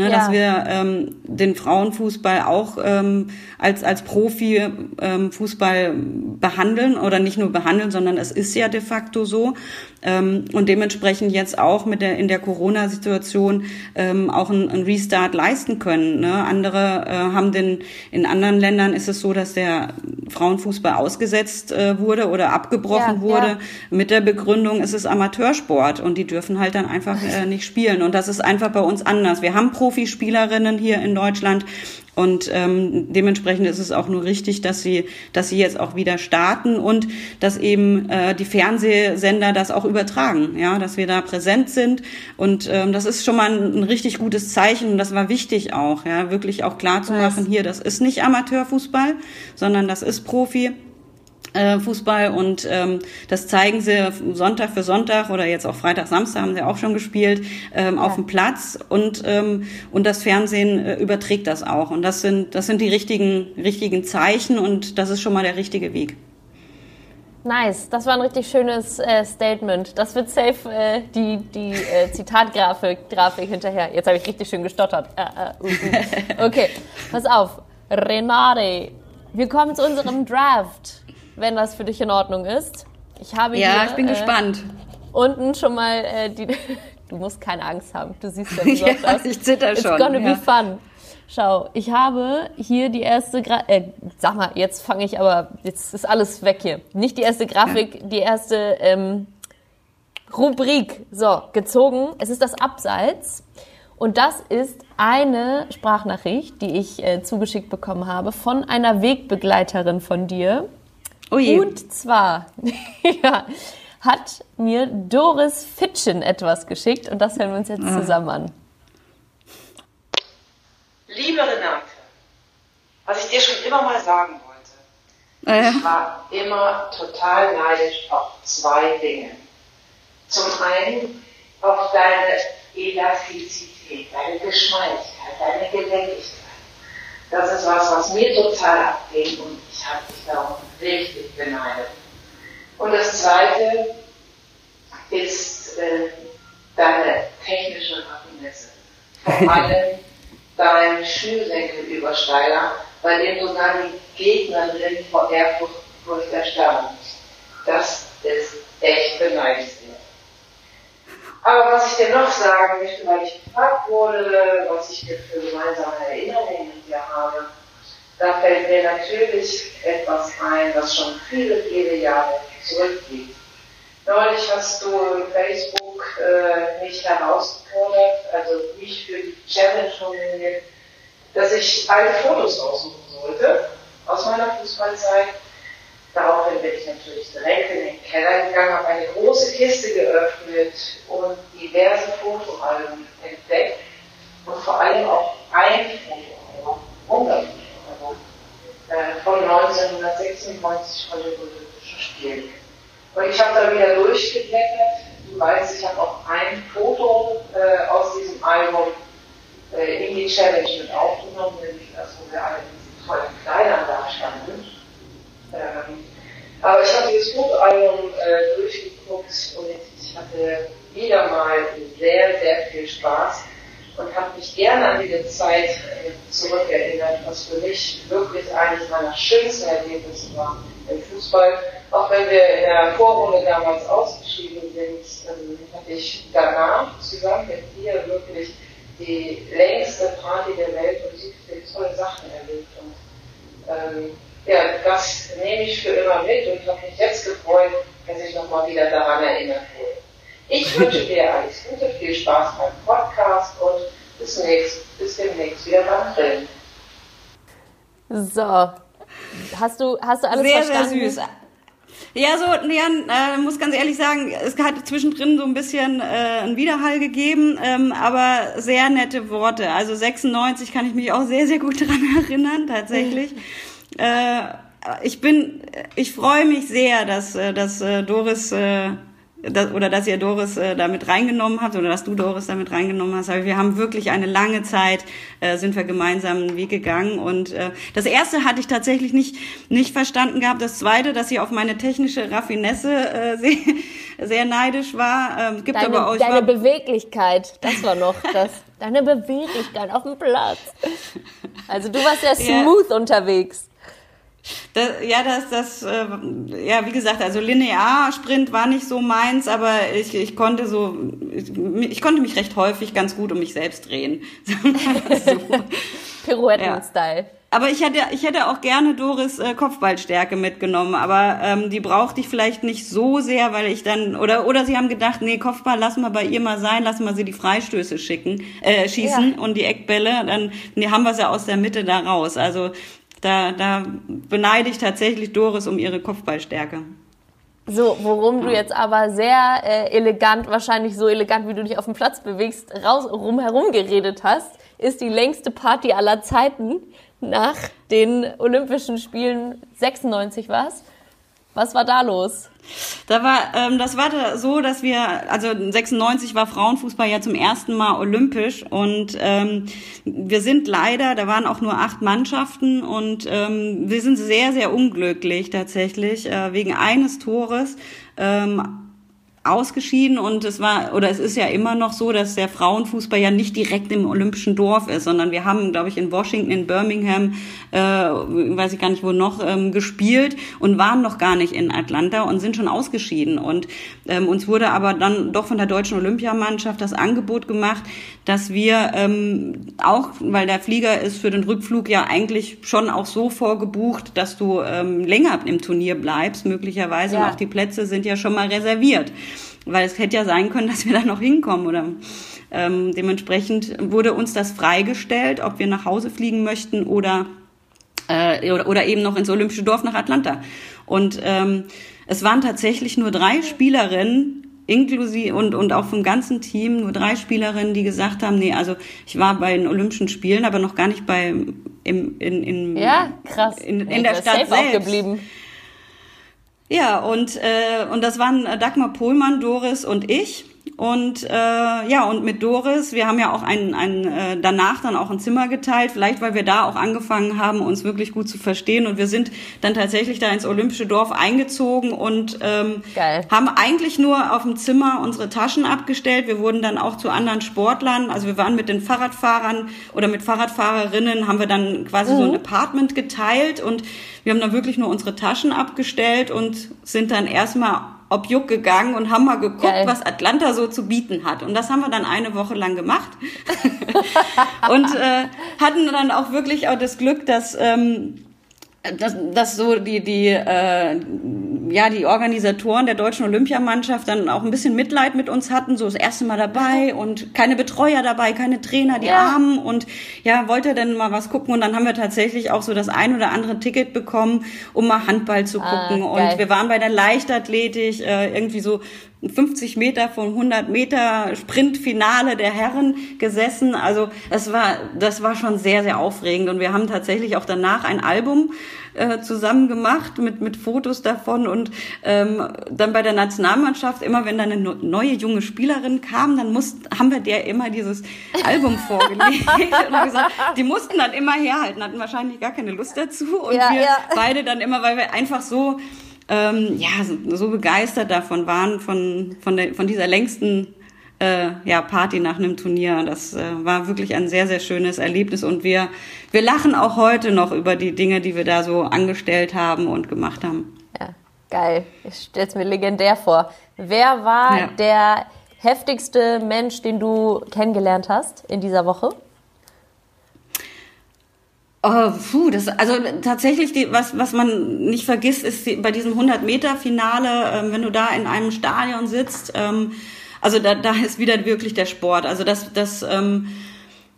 ne, ja. dass wir ähm, den Frauenfußball auch ähm, als, als Profi-Fußball ähm, behandeln oder nicht nur behandeln, sondern es ist ja de facto so. Ähm, und dementsprechend jetzt auch mit der, in der Corona-Situation ähm, auch einen, einen Restart leisten können. Ne? Andere äh, haben den, in anderen Ländern ist es so, dass der Frauenfußball ausgesetzt äh, wurde oder abgebrochen ja, wurde ja. mit der Begründung, es ist Amateursport und die dürfen halt dann einfach äh, nicht spielen. Und das ist einfach bei uns anders. Wir haben Profispielerinnen hier in Deutschland und ähm, dementsprechend ist es auch nur richtig, dass sie, dass sie jetzt auch wieder starten und dass eben äh, die Fernsehsender das auch übertragen, ja, dass wir da präsent sind. Und ähm, das ist schon mal ein, ein richtig gutes Zeichen und das war wichtig auch, ja, wirklich auch klar zu machen, hier, das ist nicht Amateurfußball, sondern das ist Profi. Äh, Fußball und ähm, das zeigen sie Sonntag für Sonntag oder jetzt auch Freitag, Samstag haben sie auch schon gespielt ähm, ja. auf dem Platz und ähm, und das Fernsehen äh, überträgt das auch und das sind das sind die richtigen richtigen Zeichen und das ist schon mal der richtige Weg. Nice, das war ein richtig schönes äh, Statement. Das wird safe äh, die, die äh, Zitatgrafik Grafik hinterher. Jetzt habe ich richtig schön gestottert. Äh, uh, uh. Okay, pass auf. Renate, wir kommen zu unserem Draft wenn das für dich in Ordnung ist. Ich habe ja, hier, ich bin äh, gespannt. Unten schon mal äh, die. du musst keine Angst haben. Du siehst ja, wie ja, das. Ich zitter schon. It's gonna ja. be fun. Schau, ich habe hier die erste, Gra äh, sag mal, jetzt fange ich aber, jetzt ist alles weg hier. Nicht die erste Grafik, die erste ähm, Rubrik. So, gezogen. Es ist das Abseits. Und das ist eine Sprachnachricht, die ich äh, zugeschickt bekommen habe von einer Wegbegleiterin von dir. Oh je. Und zwar ja, hat mir Doris Fitschen etwas geschickt und das hören wir uns jetzt ah. zusammen an. Liebe Renate, was ich dir schon immer mal sagen wollte, äh. ich war immer total neidisch auf zwei Dinge. Zum einen auf deine Elastizität, deine Geschmeidigkeit, deine Gelenkigkeit. Das ist was, was mir total abgeht und ich habe dich darum richtig beneidet. Und das Zweite ist äh, deine technische Raffinesse. Vor allem dein Schnürsenkelübersteiger, bei dem sogar die Gegnerin vor Ehrfurcht erstarren. Das ist echt beneidenswert. Aber was ich dir noch sagen möchte, weil ich gefragt wurde, was ich für gemeinsame Erinnerungen mit dir habe, da fällt mir natürlich etwas ein, was schon viele, viele Jahre zurückliegt. Neulich hast du Facebook äh, mich herausgefordert, also mich für die Challenge nominiert, dass ich alle Fotos aussuchen sollte aus meiner Fußballzeit. Daraufhin bin ich natürlich direkt in den Keller gegangen, habe eine große Kiste geöffnet und diverse Fotoalben entdeckt und vor allem auch ein Fotoalbum, wunderbar äh, von 1996 von den Olympischen Spielen. Und ich habe da wieder durchgeblättert. Du weißt, ich habe auch ein Foto äh, aus diesem Album äh, in die Challenge mit aufgenommen, nämlich das, wo wir alle in diesen tollen Kleidern da standen. Ähm, aber ich habe dieses Fotoalbum äh, durchgeguckt und ich hatte wieder mal sehr, sehr viel Spaß und habe mich gerne an diese Zeit äh, zurückerinnert, was für mich wirklich eines meiner schönsten Erlebnisse war im Fußball auch wenn wir in der Vorrunde damals ausgeschieden sind, ähm, hatte ich danach zusammen mit dir wirklich die längste Party der Welt und sie viele tolle Sachen erlebt. Und ähm, ja, das nehme ich für immer mit und habe mich jetzt gefreut, dass ich nochmal wieder daran erinnert wurde. Ich wünsche dir alles Gute, viel Spaß beim Podcast und bis, nächst, bis demnächst wieder beim Grillen. So. Hast du, hast du alles sehr, verstanden? Sehr süß. Ja, so, ja, äh, muss ganz ehrlich sagen, es hat zwischendrin so ein bisschen äh, einen Widerhall gegeben, ähm, aber sehr nette Worte. Also 96 kann ich mich auch sehr, sehr gut dran erinnern, tatsächlich. Äh, ich bin, ich freue mich sehr, dass, äh, dass äh, Doris äh, das, oder dass ihr Doris äh, damit reingenommen habt oder dass du Doris damit reingenommen hast. Aber wir haben wirklich eine lange Zeit äh, sind wir gemeinsam einen Weg gegangen und äh, das erste hatte ich tatsächlich nicht nicht verstanden gehabt. Das zweite, dass sie auf meine technische Raffinesse äh, sehr, sehr neidisch war. Ähm, gibt deine, aber auch deine Beweglichkeit, das war noch das. Deine Beweglichkeit auf dem Platz. Also du warst ja smooth ja. unterwegs. Das, ja, das, das, äh, ja, wie gesagt, also Linear-Sprint war nicht so meins, aber ich, ich konnte so, ich, ich konnte mich recht häufig ganz gut um mich selbst drehen. so. Pirouetten-Style. Ja. Aber ich hätte, ich hätte auch gerne Doris äh, Kopfballstärke mitgenommen, aber ähm, die brauchte ich vielleicht nicht so sehr, weil ich dann oder oder sie haben gedacht, nee, Kopfball lassen wir bei ihr mal sein, lassen wir sie die Freistöße schicken, äh, schießen ja. und die Eckbälle, dann nee, haben wir sie aus der Mitte da raus. Also da, da beneide ich tatsächlich Doris um ihre Kopfballstärke. So, worum du jetzt aber sehr äh, elegant, wahrscheinlich so elegant, wie du dich auf dem Platz bewegst, raus, rumherum geredet hast, ist die längste Party aller Zeiten nach den Olympischen Spielen 96 war's. Was war da los? Da war, ähm, das war so, dass wir, also 96 war Frauenfußball ja zum ersten Mal olympisch und ähm, wir sind leider, da waren auch nur acht Mannschaften und ähm, wir sind sehr, sehr unglücklich tatsächlich äh, wegen eines Tores. Ähm, ausgeschieden und es war oder es ist ja immer noch so, dass der Frauenfußball ja nicht direkt im olympischen Dorf ist, sondern wir haben, glaube ich, in Washington, in Birmingham, äh, weiß ich gar nicht wo noch, ähm, gespielt und waren noch gar nicht in Atlanta und sind schon ausgeschieden. Und ähm, uns wurde aber dann doch von der deutschen Olympiamannschaft das Angebot gemacht, dass wir ähm, auch, weil der Flieger ist für den Rückflug ja eigentlich schon auch so vorgebucht, dass du ähm, länger im Turnier bleibst, möglicherweise. Ja. Und auch die Plätze sind ja schon mal reserviert. Weil es hätte ja sein können, dass wir da noch hinkommen oder ähm, dementsprechend wurde uns das freigestellt, ob wir nach Hause fliegen möchten oder äh, oder, oder eben noch ins Olympische Dorf nach Atlanta. Und ähm, es waren tatsächlich nur drei Spielerinnen, inklusive und, und auch vom ganzen Team nur drei Spielerinnen, die gesagt haben, nee, also ich war bei den Olympischen Spielen, aber noch gar nicht bei im, in, in, ja, krass. in, in der Stadt selbst. Geblieben. Ja, und, äh, und das waren Dagmar Pohlmann, Doris und ich. Und äh, ja, und mit Doris, wir haben ja auch ein, ein äh, danach dann auch ein Zimmer geteilt, vielleicht weil wir da auch angefangen haben, uns wirklich gut zu verstehen. Und wir sind dann tatsächlich da ins Olympische Dorf eingezogen und ähm, Geil. haben eigentlich nur auf dem Zimmer unsere Taschen abgestellt. Wir wurden dann auch zu anderen Sportlern, also wir waren mit den Fahrradfahrern oder mit Fahrradfahrerinnen, haben wir dann quasi mhm. so ein Apartment geteilt und wir haben dann wirklich nur unsere Taschen abgestellt und sind dann erstmal ob Juck gegangen und haben mal geguckt, Geil. was Atlanta so zu bieten hat. Und das haben wir dann eine Woche lang gemacht. und äh, hatten dann auch wirklich auch das Glück, dass, ähm, dass, dass so die, die äh, ja, die Organisatoren der deutschen Olympiamannschaft dann auch ein bisschen Mitleid mit uns hatten, so das erste Mal dabei und keine Betreuer dabei, keine Trainer, die ja. Armen und ja, wollte dann mal was gucken? Und dann haben wir tatsächlich auch so das ein oder andere Ticket bekommen, um mal Handball zu ah, gucken. Ah, und wir waren bei der Leichtathletik äh, irgendwie so 50 Meter von 100 Meter Sprintfinale der Herren gesessen. Also das war, das war schon sehr, sehr aufregend. Und wir haben tatsächlich auch danach ein Album äh, zusammen gemacht mit, mit Fotos davon. Und ähm, dann bei der Nationalmannschaft, immer wenn dann eine neue junge Spielerin kam, dann mussten, haben wir der immer dieses Album vorgelegt. und gesagt, die mussten dann immer herhalten, hatten wahrscheinlich gar keine Lust dazu. Und ja, wir ja. beide dann immer, weil wir einfach so ähm, ja, so, so begeistert davon waren, von, von, der, von dieser längsten äh, ja, Party nach einem Turnier. Das äh, war wirklich ein sehr, sehr schönes Erlebnis und wir, wir lachen auch heute noch über die Dinge, die wir da so angestellt haben und gemacht haben. Ja. Geil. Ich stell's mir legendär vor. Wer war ja. der heftigste Mensch, den du kennengelernt hast in dieser Woche? Oh, puh, das, also tatsächlich, die, was, was man nicht vergisst, ist die, bei diesem 100-Meter-Finale, ähm, wenn du da in einem Stadion sitzt, ähm, also da, da ist wieder wirklich der Sport. Also das, das ähm,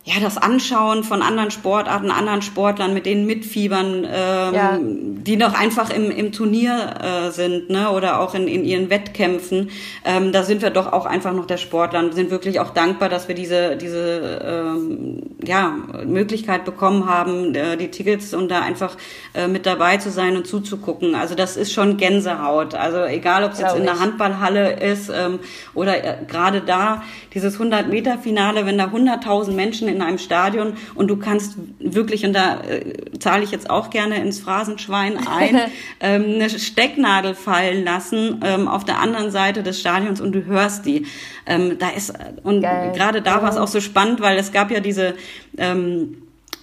ja, das Anschauen von anderen Sportarten, anderen Sportlern, mit denen mitfiebern, ähm, ja. die noch einfach im, im Turnier äh, sind, ne, oder auch in, in ihren Wettkämpfen. Ähm, da sind wir doch auch einfach noch der Sportler und sind wirklich auch dankbar, dass wir diese, diese ähm, ja, Möglichkeit bekommen haben, äh, die Tickets und da einfach äh, mit dabei zu sein und zuzugucken. Also das ist schon Gänsehaut. Also egal, ob es jetzt in der Handballhalle ist ähm, oder äh, gerade da, dieses 100-Meter-Finale, wenn da 100.000 Menschen in einem Stadion und du kannst wirklich, und da äh, zahle ich jetzt auch gerne ins Phrasenschwein ein, ähm, eine Stecknadel fallen lassen ähm, auf der anderen Seite des Stadions und du hörst die. Ähm, da ist, und gerade da war es auch so spannend, weil es gab ja diese ähm,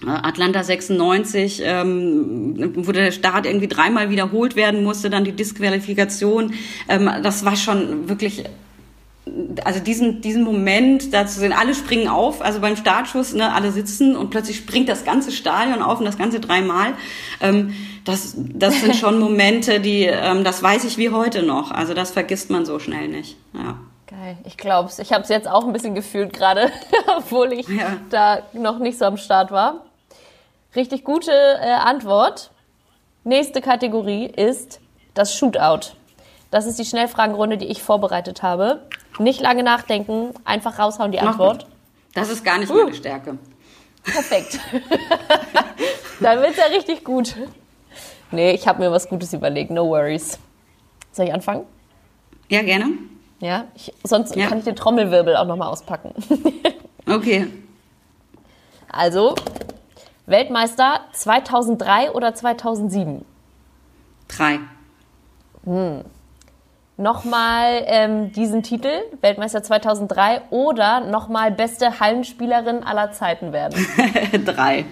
Atlanta 96, ähm, wo der Start irgendwie dreimal wiederholt werden musste, dann die Disqualifikation. Ähm, das war schon wirklich also diesen, diesen Moment da zu sehen, alle springen auf, also beim Startschuss, ne, alle sitzen und plötzlich springt das ganze Stadion auf und das ganze dreimal. Ähm, das, das sind schon Momente, die, ähm, das weiß ich wie heute noch. Also das vergisst man so schnell nicht. Ja. Geil, ich glaub's. Ich habe es jetzt auch ein bisschen gefühlt gerade, obwohl ich ja. da noch nicht so am Start war. Richtig gute äh, Antwort. Nächste Kategorie ist das Shootout. Das ist die Schnellfragenrunde, die ich vorbereitet habe. Nicht lange nachdenken, einfach raushauen die Antwort. Das ist gar nicht uh. meine Stärke. Perfekt. Dann wird's ja richtig gut. Nee, ich habe mir was Gutes überlegt, no worries. Soll ich anfangen? Ja, gerne. Ja, ich, sonst ja. kann ich den Trommelwirbel auch nochmal auspacken. okay. Also, Weltmeister 2003 oder 2007? Drei. Hm nochmal ähm, diesen Titel, Weltmeister 2003, oder nochmal beste Hallenspielerin aller Zeiten werden? Drei.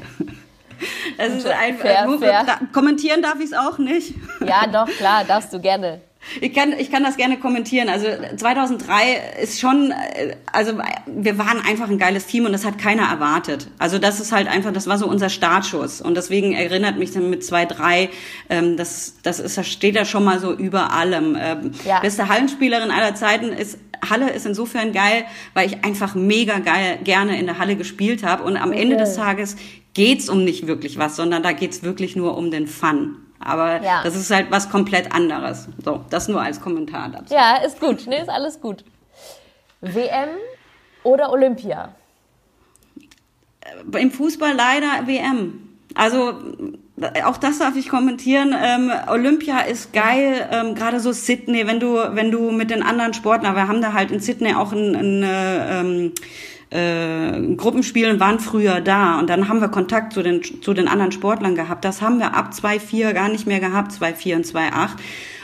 Das ist ein, fair, fair. Kommentieren darf ich es auch nicht. Ja, doch, klar, darfst du gerne. Ich kann, ich kann das gerne kommentieren. Also 2003 ist schon, äh, also wir waren einfach ein geiles Team und das hat keiner erwartet. Also das ist halt einfach, das war so unser Startschuss und deswegen erinnert mich dann mit 2-3, ähm, das, das ist, das steht da schon mal so über allem. Ähm, ja. Beste Hallenspielerin aller Zeiten ist Halle ist insofern geil, weil ich einfach mega geil gerne in der Halle gespielt habe und am okay. Ende des Tages geht's um nicht wirklich was, sondern da geht's wirklich nur um den Fun. Aber ja. das ist halt was komplett anderes. So, das nur als Kommentar dazu. Ja, ist gut. Nee, ist alles gut. WM oder Olympia? Im Fußball leider WM. Also auch das darf ich kommentieren. Ähm, Olympia ist geil, ähm, gerade so Sydney, wenn du wenn du mit den anderen Sportlern, wir haben da halt in Sydney auch ein, ein ähm, äh, Gruppenspielen waren früher da und dann haben wir Kontakt zu den, zu den anderen Sportlern gehabt. Das haben wir ab 2-4 gar nicht mehr gehabt, 2-4 und 2-8.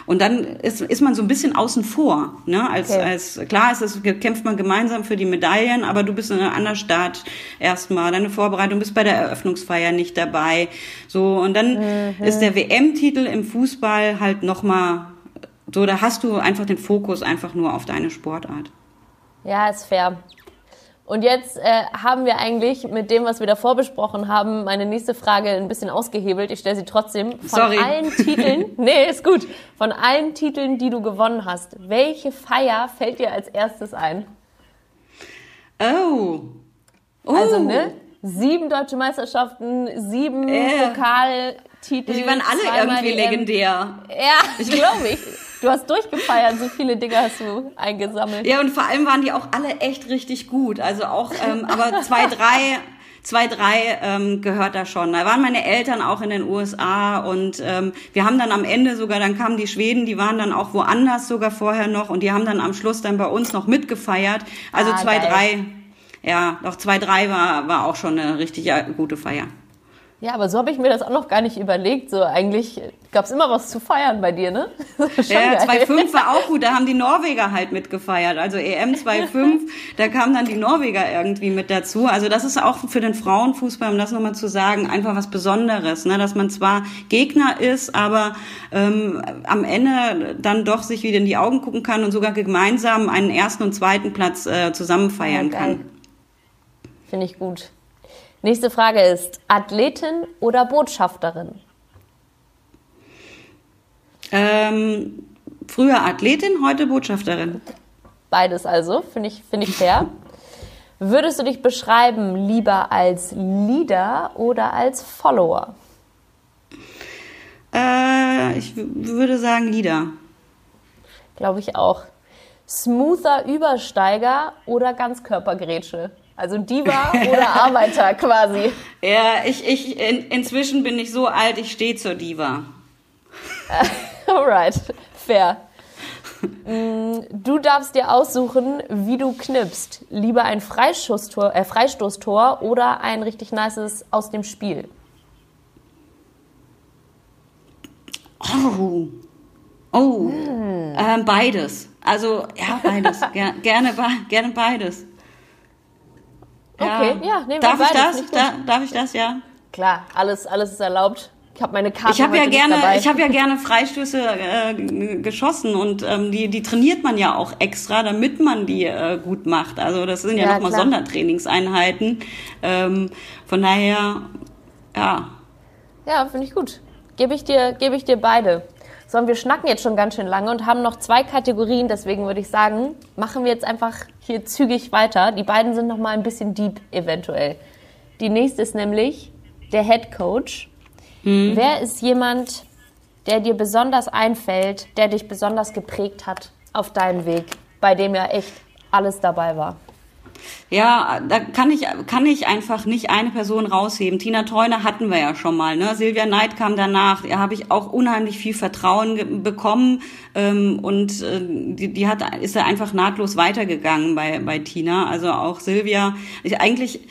Und dann ist, ist man so ein bisschen außen vor. Ne? Als, okay. als, klar ist es, kämpft man gemeinsam für die Medaillen, aber du bist in einer anderen Stadt erstmal, deine Vorbereitung, bist bei der Eröffnungsfeier nicht dabei. So, und dann mhm. ist der WM-Titel im Fußball halt nochmal so, da hast du einfach den Fokus einfach nur auf deine Sportart. Ja, ist fair. Und jetzt äh, haben wir eigentlich mit dem, was wir davor besprochen haben, meine nächste Frage ein bisschen ausgehebelt. Ich stelle sie trotzdem. Von Sorry. allen Titeln, nee, ist gut. Von allen Titeln, die du gewonnen hast, welche Feier fällt dir als erstes ein? Oh. oh. Also, ne? Sieben deutsche Meisterschaften, sieben äh. Pokaltitel. Die waren alle irgendwie legendär. Ja, ich glaube ich. Du hast durchgefeiert, so viele Dinge hast du eingesammelt. Ja, und vor allem waren die auch alle echt richtig gut. Also auch, ähm, aber zwei, drei, zwei, drei ähm, gehört da schon. Da waren meine Eltern auch in den USA und ähm, wir haben dann am Ende sogar, dann kamen die Schweden, die waren dann auch woanders sogar vorher noch und die haben dann am Schluss dann bei uns noch mitgefeiert. Also ah, zwei, geil. drei, ja, doch zwei, drei war, war auch schon eine richtig gute Feier. Ja, aber so habe ich mir das auch noch gar nicht überlegt. So eigentlich gab es immer was zu feiern bei dir, ne? Ja, 2.5 war auch gut. Da haben die Norweger halt mitgefeiert. Also EM 2.5, da kamen dann die Norweger irgendwie mit dazu. Also das ist auch für den Frauenfußball, um das nochmal zu sagen, einfach was Besonderes. Ne? Dass man zwar Gegner ist, aber ähm, am Ende dann doch sich wieder in die Augen gucken kann und sogar gemeinsam einen ersten und zweiten Platz äh, zusammen feiern ja, kann. Finde ich gut. Nächste Frage ist, Athletin oder Botschafterin? Ähm, früher Athletin, heute Botschafterin. Beides also, finde ich, find ich fair. Würdest du dich beschreiben lieber als Leader oder als Follower? Äh, ich würde sagen Leader. Glaube ich auch. Smoother Übersteiger oder Ganzkörpergrätsche? Also Diva oder Arbeiter quasi. Ja, ich, ich, in, inzwischen bin ich so alt, ich stehe zur Diva. Alright, fair. Mm, du darfst dir aussuchen, wie du knippst. Lieber ein Freistoßtor, äh, Freistoßtor oder ein richtig nices aus dem Spiel. Oh, oh, hm. ähm, beides. Also ja, beides. Ger gerne, gerne beides. Okay, ja, nehmen darf wir beides, ich das? Da, darf ich das, ja? Klar, alles, alles ist erlaubt. Ich habe meine Karte Ich habe ja gerne, ich habe ja gerne Freistöße äh, geschossen und ähm, die, die trainiert man ja auch extra, damit man die äh, gut macht. Also das sind ja, ja nochmal Sondertrainingseinheiten. Ähm, von daher, ja. Ja, finde ich gut. Gebe ich dir, gebe ich dir beide sondern wir schnacken jetzt schon ganz schön lange und haben noch zwei Kategorien. Deswegen würde ich sagen, machen wir jetzt einfach hier zügig weiter. Die beiden sind noch mal ein bisschen deep eventuell. Die nächste ist nämlich der Head Coach. Mhm. Wer ist jemand, der dir besonders einfällt, der dich besonders geprägt hat auf deinem Weg, bei dem ja echt alles dabei war? Ja, da kann ich, kann ich einfach nicht eine Person rausheben. Tina Treuner hatten wir ja schon mal. Ne? Silvia Neid kam danach. Da habe ich auch unheimlich viel Vertrauen bekommen ähm, und äh, die, die hat, ist ja einfach nahtlos weitergegangen bei, bei Tina. Also auch Silvia. Ich, eigentlich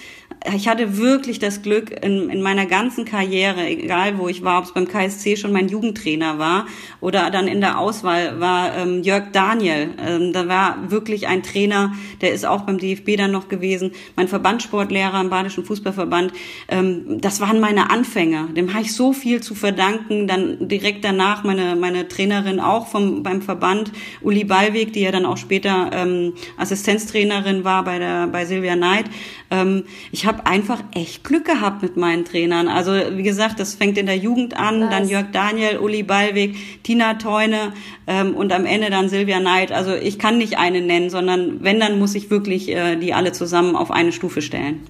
ich hatte wirklich das Glück in, in meiner ganzen Karriere, egal wo ich war, ob es beim KSC schon mein Jugendtrainer war oder dann in der Auswahl war ähm, Jörg Daniel. Ähm, da war wirklich ein Trainer, der ist auch beim DFB dann noch gewesen, mein Verbandssportlehrer im Badischen Fußballverband. Ähm, das waren meine Anfänge. Dem habe ich so viel zu verdanken. Dann direkt danach meine, meine Trainerin auch vom, beim Verband, Uli Ballweg, die ja dann auch später ähm, Assistenztrainerin war bei, der, bei Silvia Neid. Ähm, ich habe einfach echt Glück gehabt mit meinen Trainern. Also wie gesagt, das fängt in der Jugend an, nice. dann Jörg Daniel, Uli Ballweg, Tina Teune ähm, und am Ende dann Silvia Neid. Also ich kann nicht eine nennen, sondern wenn, dann muss ich wirklich äh, die alle zusammen auf eine Stufe stellen.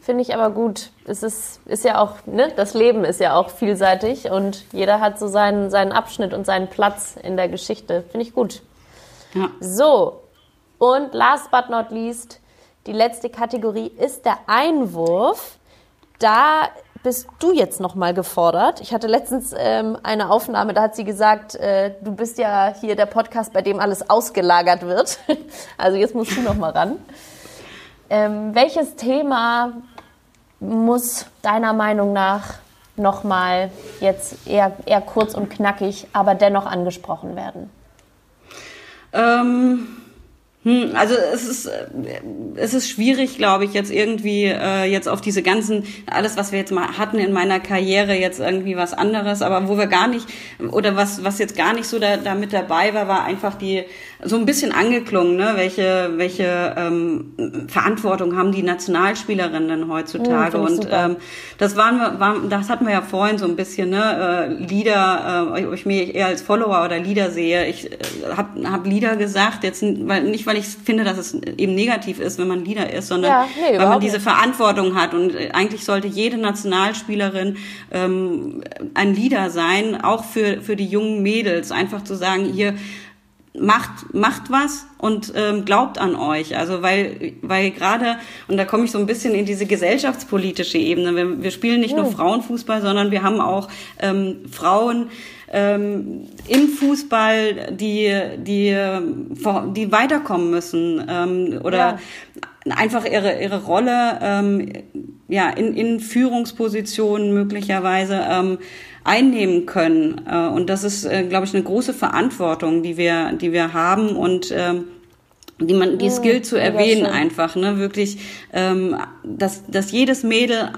Finde ich aber gut. Es ist, ist ja auch, ne, das Leben ist ja auch vielseitig und jeder hat so seinen, seinen Abschnitt und seinen Platz in der Geschichte. Finde ich gut. Ja. So, und last but not least, die letzte Kategorie ist der Einwurf. Da bist du jetzt nochmal gefordert. Ich hatte letztens ähm, eine Aufnahme, da hat sie gesagt, äh, du bist ja hier der Podcast, bei dem alles ausgelagert wird. also jetzt musst du nochmal ran. Ähm, welches Thema muss deiner Meinung nach nochmal jetzt eher, eher kurz und knackig, aber dennoch angesprochen werden? Ähm hm, also es ist es ist schwierig, glaube ich, jetzt irgendwie äh, jetzt auf diese ganzen alles, was wir jetzt mal hatten in meiner Karriere, jetzt irgendwie was anderes, aber wo wir gar nicht oder was was jetzt gar nicht so da, da mit dabei war, war einfach die so ein bisschen angeklungen, ne? Welche welche ähm, Verantwortung haben die Nationalspielerinnen heutzutage? Mhm, und ähm, das waren wir, waren, das hatten wir ja vorhin so ein bisschen, ne? Äh, Lieder, äh, ob ich mich eher als Follower oder Lieder sehe. Ich äh, habe hab Lieder gesagt, jetzt weil nicht weil weil ich finde, dass es eben negativ ist, wenn man Leader ist, sondern ja, nee, weil man diese nicht. Verantwortung hat. Und äh, eigentlich sollte jede Nationalspielerin ähm, ein Leader sein, auch für, für die jungen Mädels. Einfach zu sagen, hier, macht macht was und ähm, glaubt an euch also weil weil gerade und da komme ich so ein bisschen in diese gesellschaftspolitische Ebene wir, wir spielen nicht oh. nur Frauenfußball sondern wir haben auch ähm, Frauen ähm, im Fußball, die, die, die weiterkommen müssen ähm, oder ja. einfach ihre, ihre Rolle ähm, ja, in, in Führungspositionen möglicherweise ähm, einnehmen können. Äh, und das ist, äh, glaube ich, eine große Verantwortung, die wir, die wir haben und ähm, die man, die es gilt zu erwähnen einfach, ne, wirklich, ähm, dass, dass jedes Mädel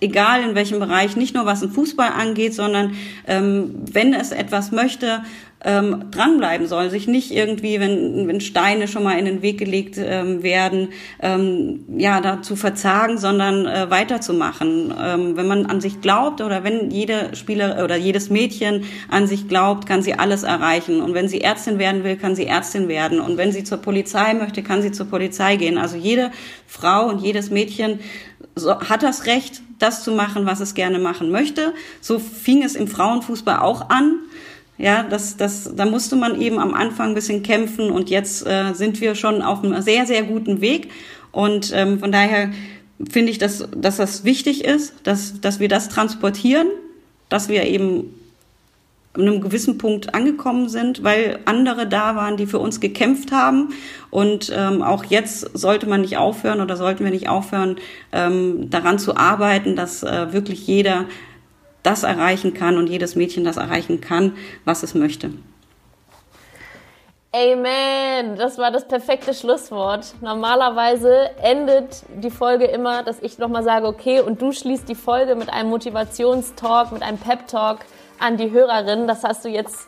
egal in welchem Bereich, nicht nur was den Fußball angeht, sondern ähm, wenn es etwas möchte, ähm, dranbleiben soll, sich nicht irgendwie, wenn, wenn Steine schon mal in den Weg gelegt ähm, werden, ähm, ja, dazu verzagen, sondern äh, weiterzumachen. Ähm, wenn man an sich glaubt oder wenn jede Spieler oder jedes Mädchen an sich glaubt, kann sie alles erreichen. Und wenn sie Ärztin werden will, kann sie Ärztin werden. Und wenn sie zur Polizei möchte, kann sie zur Polizei gehen. Also jede Frau und jedes Mädchen so, hat das Recht, das zu machen, was es gerne machen möchte. So fing es im Frauenfußball auch an. Ja, das, das, da musste man eben am Anfang ein bisschen kämpfen und jetzt äh, sind wir schon auf einem sehr, sehr guten Weg. Und ähm, von daher finde ich, dass, dass das wichtig ist, dass, dass wir das transportieren, dass wir eben an einem gewissen Punkt angekommen sind, weil andere da waren, die für uns gekämpft haben. Und ähm, auch jetzt sollte man nicht aufhören oder sollten wir nicht aufhören, ähm, daran zu arbeiten, dass äh, wirklich jeder das erreichen kann und jedes Mädchen das erreichen kann, was es möchte. Amen. Das war das perfekte Schlusswort. Normalerweise endet die Folge immer, dass ich nochmal sage, okay, und du schließt die Folge mit einem Motivationstalk, mit einem Pep-Talk an die Hörerin. Das hast du jetzt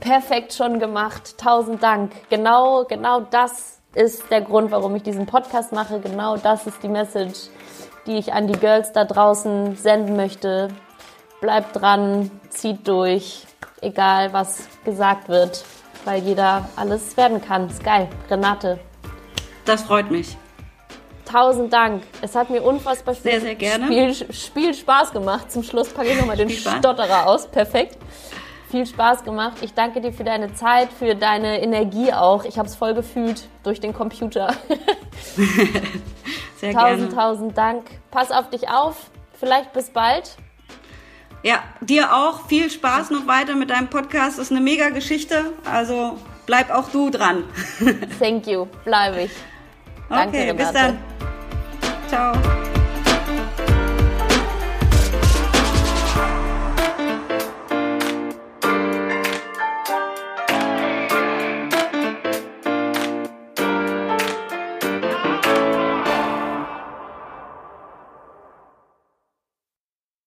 perfekt schon gemacht. Tausend Dank. Genau, genau das ist der Grund, warum ich diesen Podcast mache. Genau das ist die Message, die ich an die Girls da draußen senden möchte. Bleibt dran, zieht durch, egal was gesagt wird, weil jeder alles werden kann. Ist geil. Renate. Das freut mich. Tausend Dank. Es hat mir unfassbar viel sehr, sehr gerne. Spiel, Spiel Spaß gemacht. Zum Schluss packe ich nochmal den Stotterer aus. Perfekt. Viel Spaß gemacht. Ich danke dir für deine Zeit, für deine Energie auch. Ich habe es voll gefühlt durch den Computer. sehr tausend, gerne. Tausend Dank. Pass auf dich auf. Vielleicht bis bald. Ja, dir auch. Viel Spaß noch weiter mit deinem Podcast. Das ist eine mega Geschichte. Also bleib auch du dran. Thank you. Bleibe ich. Danke, okay, Renate. bis dann. Ciao.